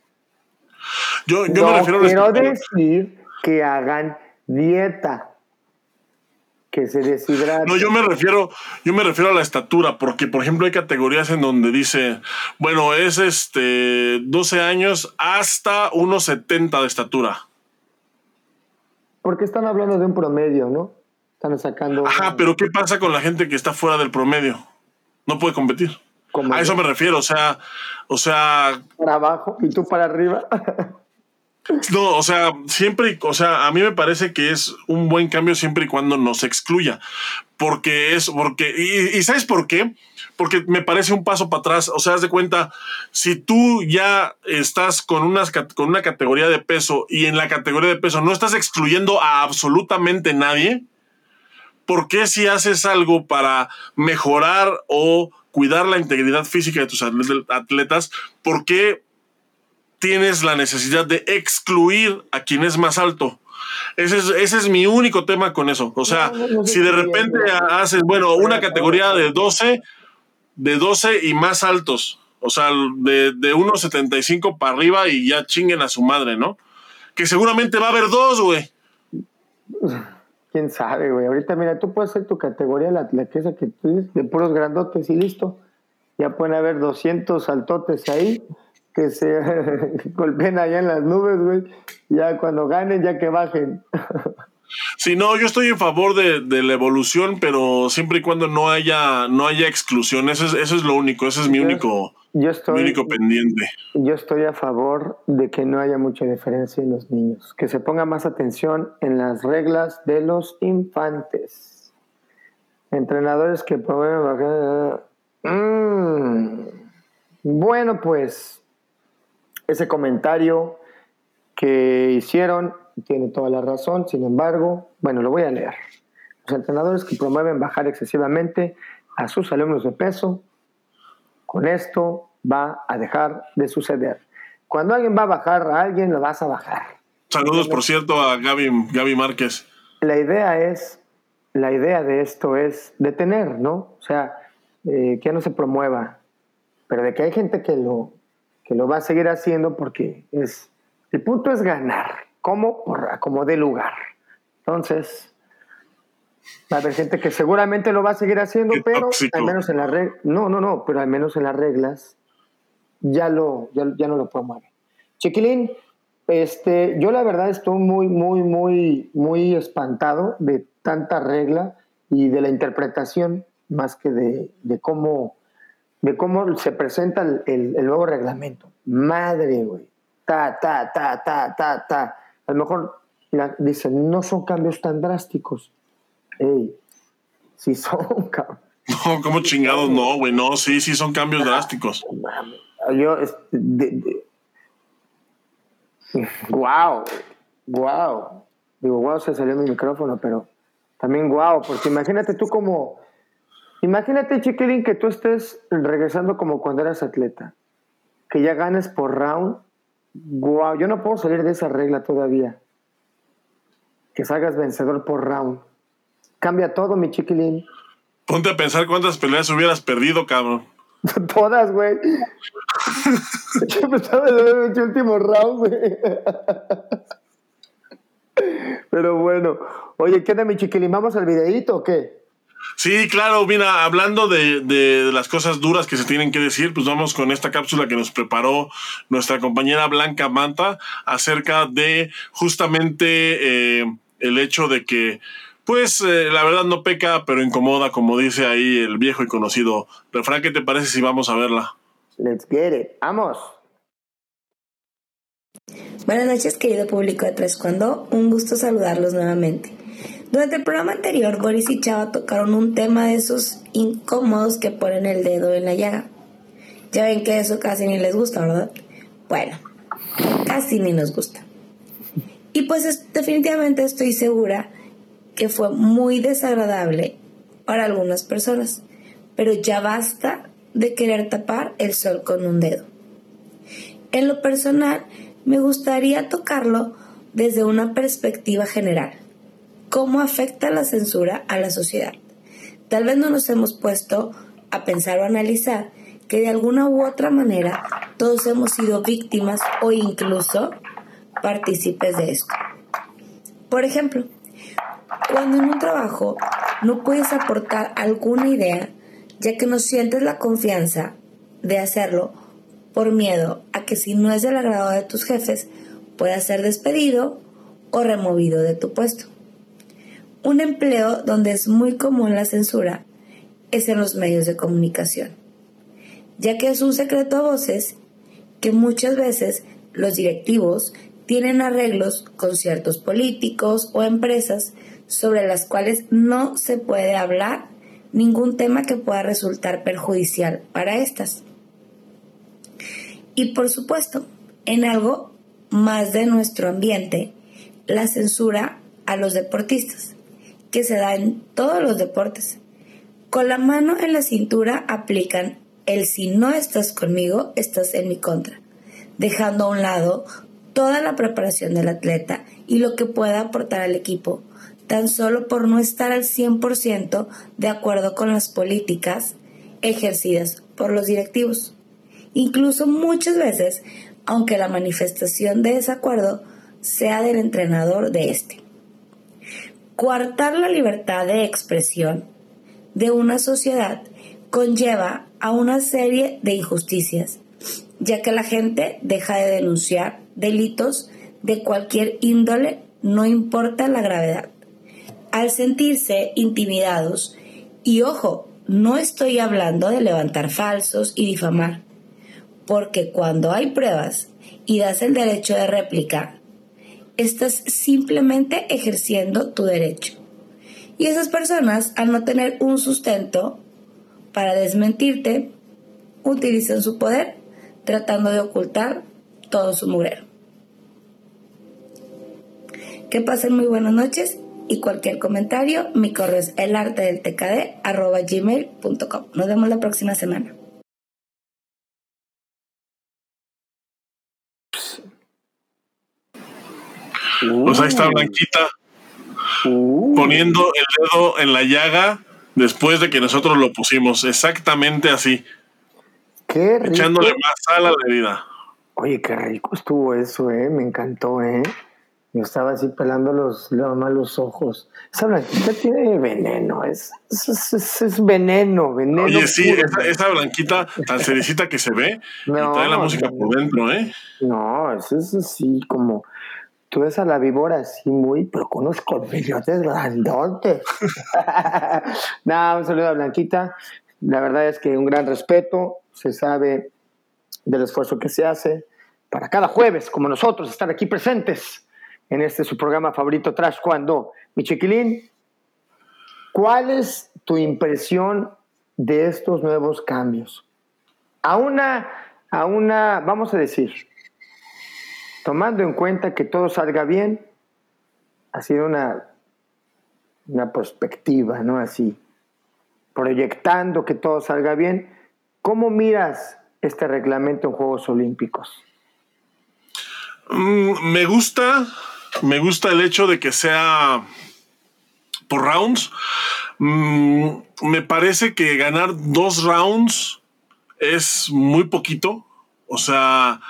Yo, yo me refiero a quiero decir que hagan dieta que se deshidrata. No, yo me refiero, yo me refiero a la estatura, porque por ejemplo hay categorías en donde dice, bueno, es este 12 años hasta 1,70 de estatura. Porque están hablando de un promedio, ¿no? Están sacando. Ajá, pero ¿qué pasa con la gente que está fuera del promedio? No puede competir. A eso me refiero, o sea, o sea. Para abajo y tú para arriba. No, o sea, siempre, o sea, a mí me parece que es un buen cambio siempre y cuando no se excluya. Porque es, porque, y, ¿sabes por qué? Porque me parece un paso para atrás. O sea, haz de cuenta, si tú ya estás con, unas, con una categoría de peso y en la categoría de peso no estás excluyendo a absolutamente nadie, ¿por qué si haces algo para mejorar o cuidar la integridad física de tus atletas, ¿por qué tienes la necesidad de excluir a quien es más alto. Ese es, ese es mi único tema con eso. O sea, si de repente haces, bueno, una categoría de 12, de 12 y más altos, o sea, de, de 1.75 para arriba y ya chinguen a su madre, ¿no? Que seguramente va a haber dos, güey. Quién sabe, güey. Ahorita, mira, tú puedes hacer tu categoría, la, la que que tú dices, de puros grandotes y listo. Ya pueden haber 200 saltotes ahí que se golpeen allá en las nubes, güey. Ya cuando ganen, ya que bajen. Sí, no, yo estoy en favor de, la evolución, pero siempre y cuando no haya, no haya exclusión. Eso es, eso es lo único, ese es mi único, yo estoy, único pendiente. Yo estoy a favor de que no haya mucha diferencia en los niños, que se ponga más atención en las reglas de los infantes. Entrenadores que promueven... Mm. Bueno, pues ese comentario que hicieron tiene toda la razón, sin embargo, bueno, lo voy a leer. Los entrenadores que promueven bajar excesivamente a sus alumnos de peso, con esto va a dejar de suceder. Cuando alguien va a bajar a alguien, lo vas a bajar. Saludos, por cierto, a Gaby, Gaby Márquez. La idea es, la idea de esto es detener, ¿no? O sea, eh, que no se promueva, pero de que hay gente que lo, que lo va a seguir haciendo porque es, el punto es ganar como por como de lugar. Entonces, va a haber gente que seguramente lo va a seguir haciendo, pero al menos en las reglas, no, no, no, pero al menos en las reglas ya lo, ya, no lo promueve. Chiquilín, este, yo la verdad estoy muy, muy, muy, muy espantado de tanta regla y de la interpretación más que de, de cómo de cómo se presenta el, el, el nuevo reglamento. Madre, güey. Ta, ta, ta, ta, ta, ta a lo mejor dicen, no son cambios tan drásticos. Ey, sí son, cabrón. No, como chingados no, güey, no, sí, sí son cambios drásticos. Yo, wow, wow. Digo, wow, se salió mi micrófono, pero también wow, porque imagínate tú como, imagínate, chiquilín, que tú estés regresando como cuando eras atleta, que ya ganes por round Wow, yo no puedo salir de esa regla todavía. Que salgas vencedor por round. Cambia todo, mi chiquilín. Ponte a pensar cuántas peleas hubieras perdido, cabrón. Todas, güey. yo pensaba en el último round, güey. Pero bueno. Oye, ¿qué onda, mi chiquilín? ¿Vamos al videíto o qué? Sí, claro, mira, hablando de, las cosas duras que se tienen que decir, pues vamos con esta cápsula que nos preparó nuestra compañera Blanca Manta acerca de justamente eh, el hecho de que, pues, eh, la verdad no peca, pero incomoda, como dice ahí el viejo y conocido refrán. ¿Qué te parece si vamos a verla? Let's get it. Vamos. Buenas noches, querido público de Tres Cuando. Un gusto saludarlos nuevamente. Durante el programa anterior, Boris y Chava tocaron un tema de esos incómodos que ponen el dedo en la llaga. Ya ven que eso casi ni les gusta, ¿verdad? Bueno, casi ni nos gusta. Y pues definitivamente estoy segura que fue muy desagradable para algunas personas, pero ya basta de querer tapar el sol con un dedo. En lo personal, me gustaría tocarlo desde una perspectiva general cómo afecta la censura a la sociedad. Tal vez no nos hemos puesto a pensar o analizar que de alguna u otra manera todos hemos sido víctimas o incluso partícipes de esto. Por ejemplo, cuando en un trabajo no puedes aportar alguna idea, ya que no sientes la confianza de hacerlo por miedo a que si no es del agrado de tus jefes, puedas ser despedido o removido de tu puesto. Un empleo donde es muy común la censura es en los medios de comunicación, ya que es un secreto a voces que muchas veces los directivos tienen arreglos con ciertos políticos o empresas sobre las cuales no se puede hablar ningún tema que pueda resultar perjudicial para estas. Y por supuesto, en algo más de nuestro ambiente, la censura a los deportistas que se da en todos los deportes. Con la mano en la cintura aplican el si no estás conmigo, estás en mi contra, dejando a un lado toda la preparación del atleta y lo que pueda aportar al equipo, tan solo por no estar al 100% de acuerdo con las políticas ejercidas por los directivos. Incluso muchas veces, aunque la manifestación de desacuerdo sea del entrenador de este coartar la libertad de expresión de una sociedad conlleva a una serie de injusticias, ya que la gente deja de denunciar delitos de cualquier índole, no importa la gravedad. Al sentirse intimidados, y ojo, no estoy hablando de levantar falsos y difamar, porque cuando hay pruebas y das el derecho de réplica, estás simplemente ejerciendo tu derecho. Y esas personas, al no tener un sustento para desmentirte, utilizan su poder tratando de ocultar todo su mugrero. Que pasen muy buenas noches y cualquier comentario, mi correo es elartedeltkd.gmail.com. Nos vemos la próxima semana. Pues ahí está Blanquita uh. poniendo el dedo en la llaga después de que nosotros lo pusimos. Exactamente así. Qué rico. Echándole más sal a la herida. Oye, qué rico estuvo eso, ¿eh? Me encantó, ¿eh? Yo estaba así pelando los, los ojos. Esa blanquita tiene veneno, es, es, veneno, veneno. Oye, sí, esa, blanquita tan cerecita que se ve y trae la música por dentro, ¿eh? No, eso es así como Tú ves a la víbora así muy, pero con unos colmillotes grandotes. Nada, un saludo a Blanquita. La verdad es que un gran respeto. Se sabe del esfuerzo que se hace para cada jueves, como nosotros, estar aquí presentes en este su programa favorito, Trash Cuando. Mi chiquilín, ¿cuál es tu impresión de estos nuevos cambios? A una, a una, vamos a decir, tomando en cuenta que todo salga bien, ha sido una, una perspectiva, ¿no? Así, proyectando que todo salga bien. ¿Cómo miras este reglamento en Juegos Olímpicos? Mm, me gusta, me gusta el hecho de que sea por rounds. Mm, me parece que ganar dos rounds es muy poquito. O sea,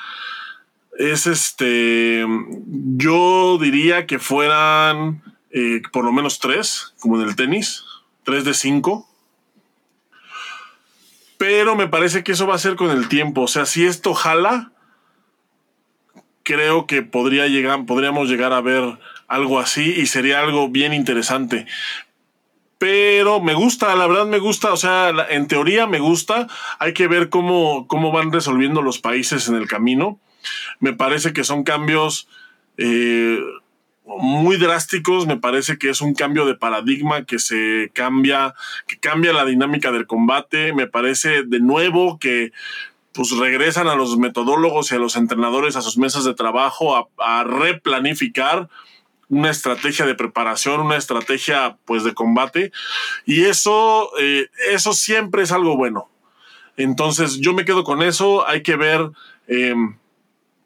es este, yo diría que fueran eh, por lo menos tres, como en el tenis, tres de cinco. Pero me parece que eso va a ser con el tiempo. O sea, si esto jala, creo que podría llegar, podríamos llegar a ver algo así y sería algo bien interesante. Pero me gusta, la verdad me gusta, o sea, en teoría me gusta. Hay que ver cómo, cómo van resolviendo los países en el camino. Me parece que son cambios eh, muy drásticos, me parece que es un cambio de paradigma que se cambia, que cambia la dinámica del combate, me parece de nuevo que pues regresan a los metodólogos y a los entrenadores a sus mesas de trabajo a, replanificar una estrategia de preparación, una estrategia pues de combate. Y eso, eh, eso siempre es algo bueno. Entonces yo me quedo con eso, hay que ver em,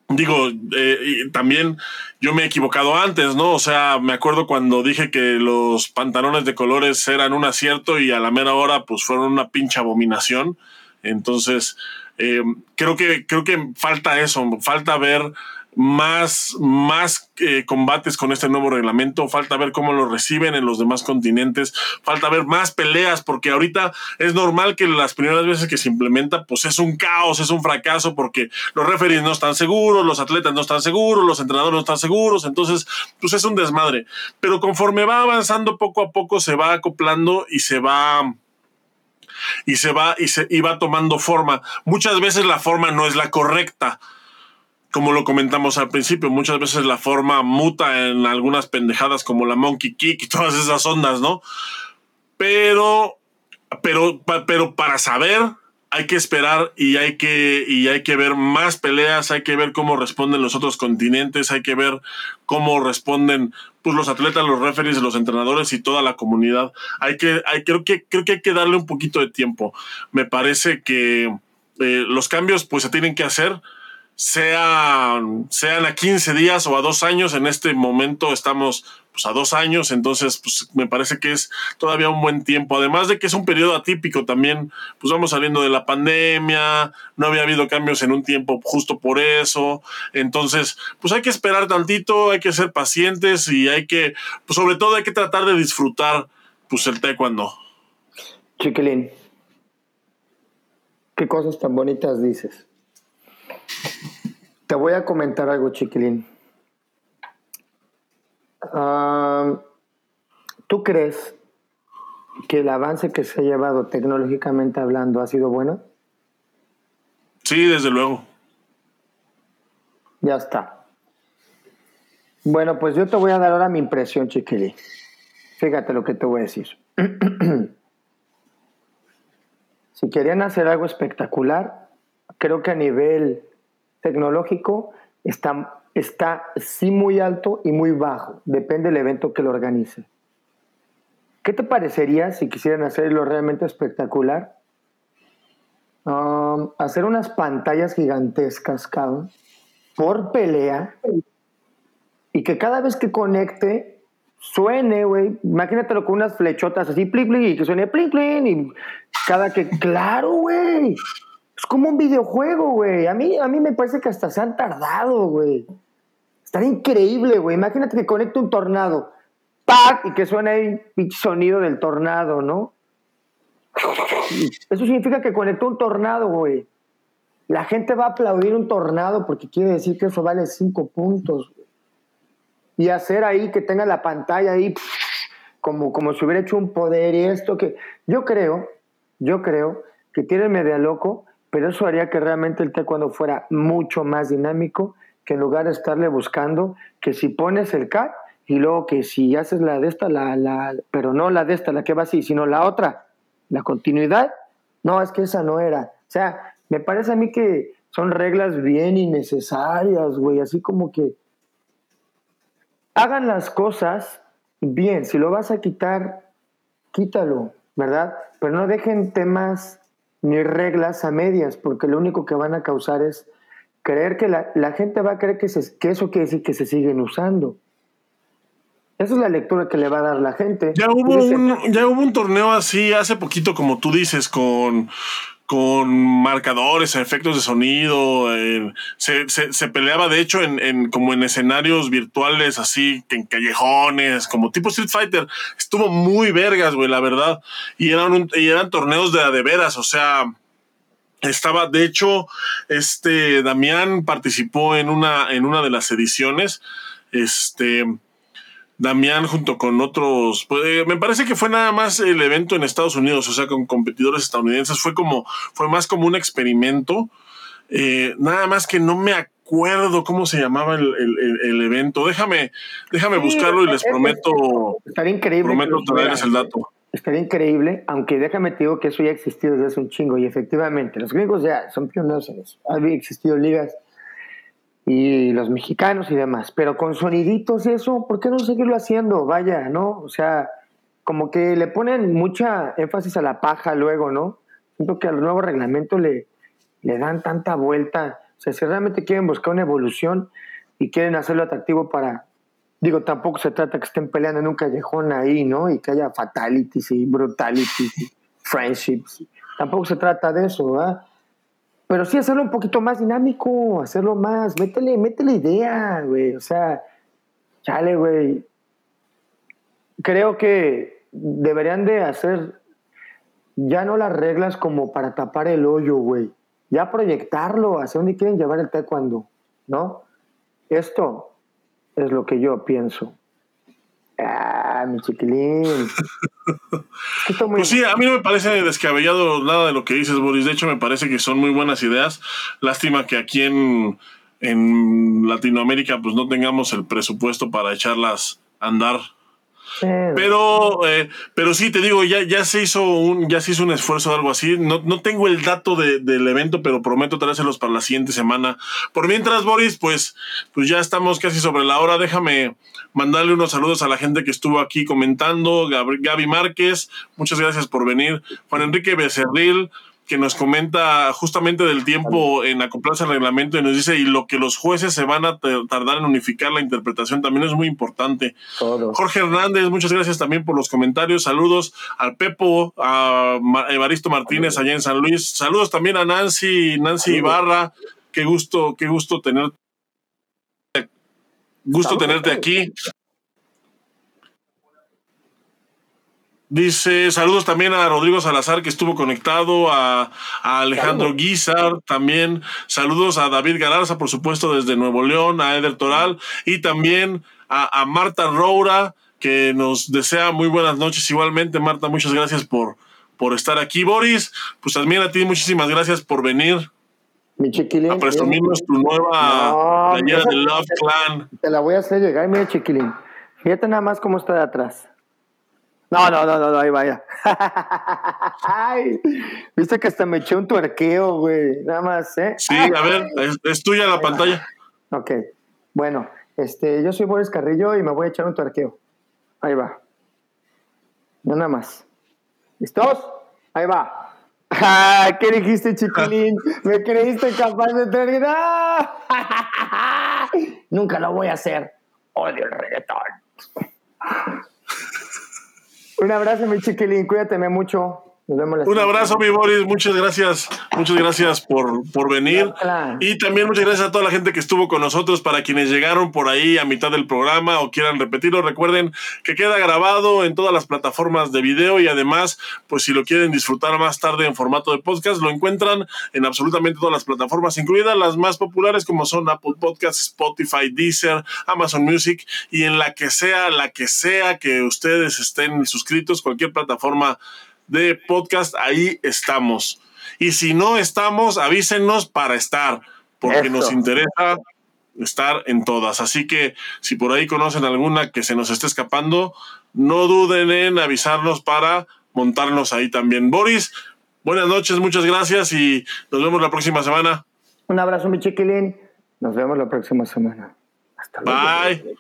digo, eh, también yo me he equivocado antes, ¿no? O sea, me acuerdo cuando dije que los pantalones de colores eran un acierto y a la mera hora pues fueron una pinche abominación. Entonces, eh, creo, que, creo que falta eso, falta ver más, más eh, combates con este nuevo reglamento, falta ver cómo lo reciben en los demás continentes, falta ver más peleas, porque ahorita es normal que las primeras veces que se implementa, pues es un caos, es un fracaso, porque los referees no están seguros, los atletas no están seguros, los entrenadores no están seguros, entonces, pues es un desmadre. Pero conforme va avanzando poco a poco, se va acoplando y se va y se va y se y va tomando forma. Muchas veces la forma no es la correcta como lo comentamos al principio, muchas veces la forma muta en algunas pendejadas como la monkey kick y todas esas ondas, ¿no? Pero, pero, pero para saber hay que esperar y hay que, y hay que ver más peleas, hay que ver cómo responden los otros continentes, hay que ver cómo responden pues, los atletas, los referees, los entrenadores y toda la comunidad. Hay que, hay, creo, que, creo que hay que darle un poquito de tiempo. Me parece que eh, los cambios pues se tienen que hacer sean, sean a 15 días o a dos años. En este momento estamos pues, a dos años, entonces pues, me parece que es todavía un buen tiempo. Además de que es un periodo atípico también, pues vamos saliendo de la pandemia, no había habido cambios en un tiempo justo por eso. Entonces, pues hay que esperar tantito, hay que ser pacientes y hay que, pues sobre todo hay que tratar de disfrutar pues el taekwondo. Chiquilín, ¿qué cosas tan bonitas dices? Te voy a comentar algo, chiquilín. ¿Tú crees que el avance que se ha llevado tecnológicamente hablando ha sido bueno? Sí, desde luego. Ya está. Bueno, pues yo te voy a dar ahora mi impresión, chiquilín. Fíjate lo que te voy a decir. si querían hacer algo espectacular, creo que a nivel tecnológico está, está sí muy alto y muy bajo. Depende del evento que lo organice. ¿Qué te parecería si quisieran hacerlo realmente espectacular? Um, hacer unas pantallas gigantescas, cabrón, por pelea, y que cada vez que conecte suene, güey. Imagínatelo con unas flechotas así, pling, pling, y que suene pling, pling, y cada que, claro, güey. Es como un videojuego, güey. A mí, a mí me parece que hasta se han tardado, güey. Estaría increíble, güey. Imagínate que conecte un tornado. ¡Pac! Y que suene ahí el sonido del tornado, ¿no? Eso significa que conectó un tornado, güey. La gente va a aplaudir un tornado porque quiere decir que eso vale cinco puntos. Y hacer ahí que tenga la pantalla ahí como, como si hubiera hecho un poder y esto que yo creo, yo creo que tiene media loco, pero eso haría que realmente el taekwondo fuera mucho más dinámico que en lugar de estarle buscando que si pones el cat y luego que si haces la de esta, la, la, pero no la de esta, la que va así, sino la otra, la continuidad, no, es que esa no era. O sea, me parece a mí que son reglas bien innecesarias, güey, así como que hagan las cosas bien, si lo vas a quitar, quítalo, ¿verdad? Pero no dejen temas ni reglas a medias, porque lo único que van a causar es creer que la, la gente va a creer que, se, que eso quiere decir que se siguen usando. Esa es la lectura que le va a dar la gente. Ya hubo, un, ya hubo un torneo así hace poquito, como tú dices, con, con marcadores, efectos de sonido. se, se, peleaba, de hecho, en, en, como en escenarios virtuales, así, en callejones, como tipo Street Fighter. Estuvo muy vergas, güey, la verdad. Y eran, y eran torneos de de veras, o sea. Estaba, de hecho, este Damián participó en una, en una de las ediciones. Este Damián junto con otros, pues, eh, me parece que fue nada más el evento en Estados Unidos, o sea, con competidores estadounidenses, fue como, fue más como un experimento, eh, nada más que no me acuerdo cómo se llamaba el, evento, déjame, déjame buscarlo y les prometo, estaría increíble prometo traerles el dato. Estaría increíble, aunque déjame te digo que eso ya ha existido desde hace un chingo y efectivamente los gringos ya son pioneros en eso, había existido ligas y los mexicanos y demás, pero con soniditos y eso, ¿por qué no seguirlo haciendo? Vaya, ¿no? O sea, como que le ponen mucha énfasis a la paja luego, ¿no? Siento que al nuevo reglamento le, le dan tanta vuelta. O sea, si realmente quieren buscar una evolución y quieren hacerlo atractivo para, digo, tampoco se trata que estén peleando en un callejón ahí, ¿no? Y que haya fatalities y brutalities y friendships. Tampoco se trata de eso, ¿verdad? Pero sí hacerlo un poquito más dinámico, hacerlo más, métele, métele idea, güey. O sea, chale, güey. Creo que deberían de hacer ya no las reglas como para tapar el hoyo, güey. Ya proyectarlo hacia dónde quieren llevar el taekwondo, ¿no? Esto es lo que yo pienso. Ah, mi chiquilín. pues sí, a mí no me parece descabellado nada de lo que dices, Boris. De hecho, me parece que son muy buenas ideas. Lástima que aquí en, en Latinoamérica pues no tengamos el presupuesto para echarlas a andar pero, eh, pero sí, te digo, ya, ya, se hizo un, ya se hizo un esfuerzo de algo así. No, no tengo el dato del evento, pero prometo traérselos para la siguiente semana. Por mientras, Boris, pues, pues ya estamos casi sobre la hora. Déjame mandarle unos saludos a la gente que estuvo aquí comentando. Gaby Márquez, muchas gracias por venir. Juan Enrique Becerril, que nos comenta justamente del tiempo en acoplarse al reglamento y nos dice, y lo que los jueces se van a tardar en unificar la interpretación también es muy importante. Jorge Hernández, muchas gracias también por los comentarios. Saludos al Pepo, a Evaristo Martínez allá en San Luis. Saludos también a Nancy, Nancy Ibarra. Qué gusto, qué gusto tener gusto tenerte aquí. Dice, saludos también a Rodrigo Salazar que estuvo conectado, a, Alejandro Guizar también, saludos a David Galarza, por supuesto, desde Nuevo León, a Eder Toral y también a, Marta Roura que nos desea muy buenas noches igualmente. Marta, muchas gracias por, por estar aquí. Boris, pues también a ti muchísimas gracias por venir. Mi chiquilín. A presumirnos tu nueva playera de Love Clan. Te la voy a hacer llegar, mira chiquilín. Fíjate nada más cómo está de atrás. No, no, no, no, ahí vaya. Viste que hasta me eché un tuerqueo, güey. Nada más, ¿eh? Sí, a ver, es, tuya la pantalla. Ok. Bueno, este, yo soy Boris Carrillo y me voy a echar un tuerqueo. Ahí va. No nada más. ¿Listos? Ahí va. ¿Qué dijiste, chiquilín? ¿Me creíste capaz de terminar? Nunca lo voy a hacer. Odio el reggaetón. Un abrazo, mi chiquilín. Cuídateme mucho. Un abrazo, mi Boris. Muchas gracias. Muchas gracias por, por venir. Y también muchas gracias a toda la gente que estuvo con nosotros. Para quienes llegaron por ahí a mitad del programa o quieran repetirlo, recuerden que queda grabado en todas las plataformas de video y además, pues si lo quieren disfrutar más tarde en formato de podcast, lo encuentran en absolutamente todas las plataformas, incluidas las más populares como son Apple Podcasts, Spotify, Deezer, Amazon Music y en la que sea, la que sea que ustedes estén suscritos, cualquier plataforma de podcast, ahí estamos. Y si no estamos, avísenos para estar, porque nos interesa estar en todas. Así que si por ahí conocen alguna que se nos esté escapando, no duden en avisarnos para montarnos ahí también. Boris, buenas noches, muchas gracias y nos vemos la próxima semana. Un abrazo, mi chiquilín. Nos vemos la próxima semana. Hasta luego. Bye.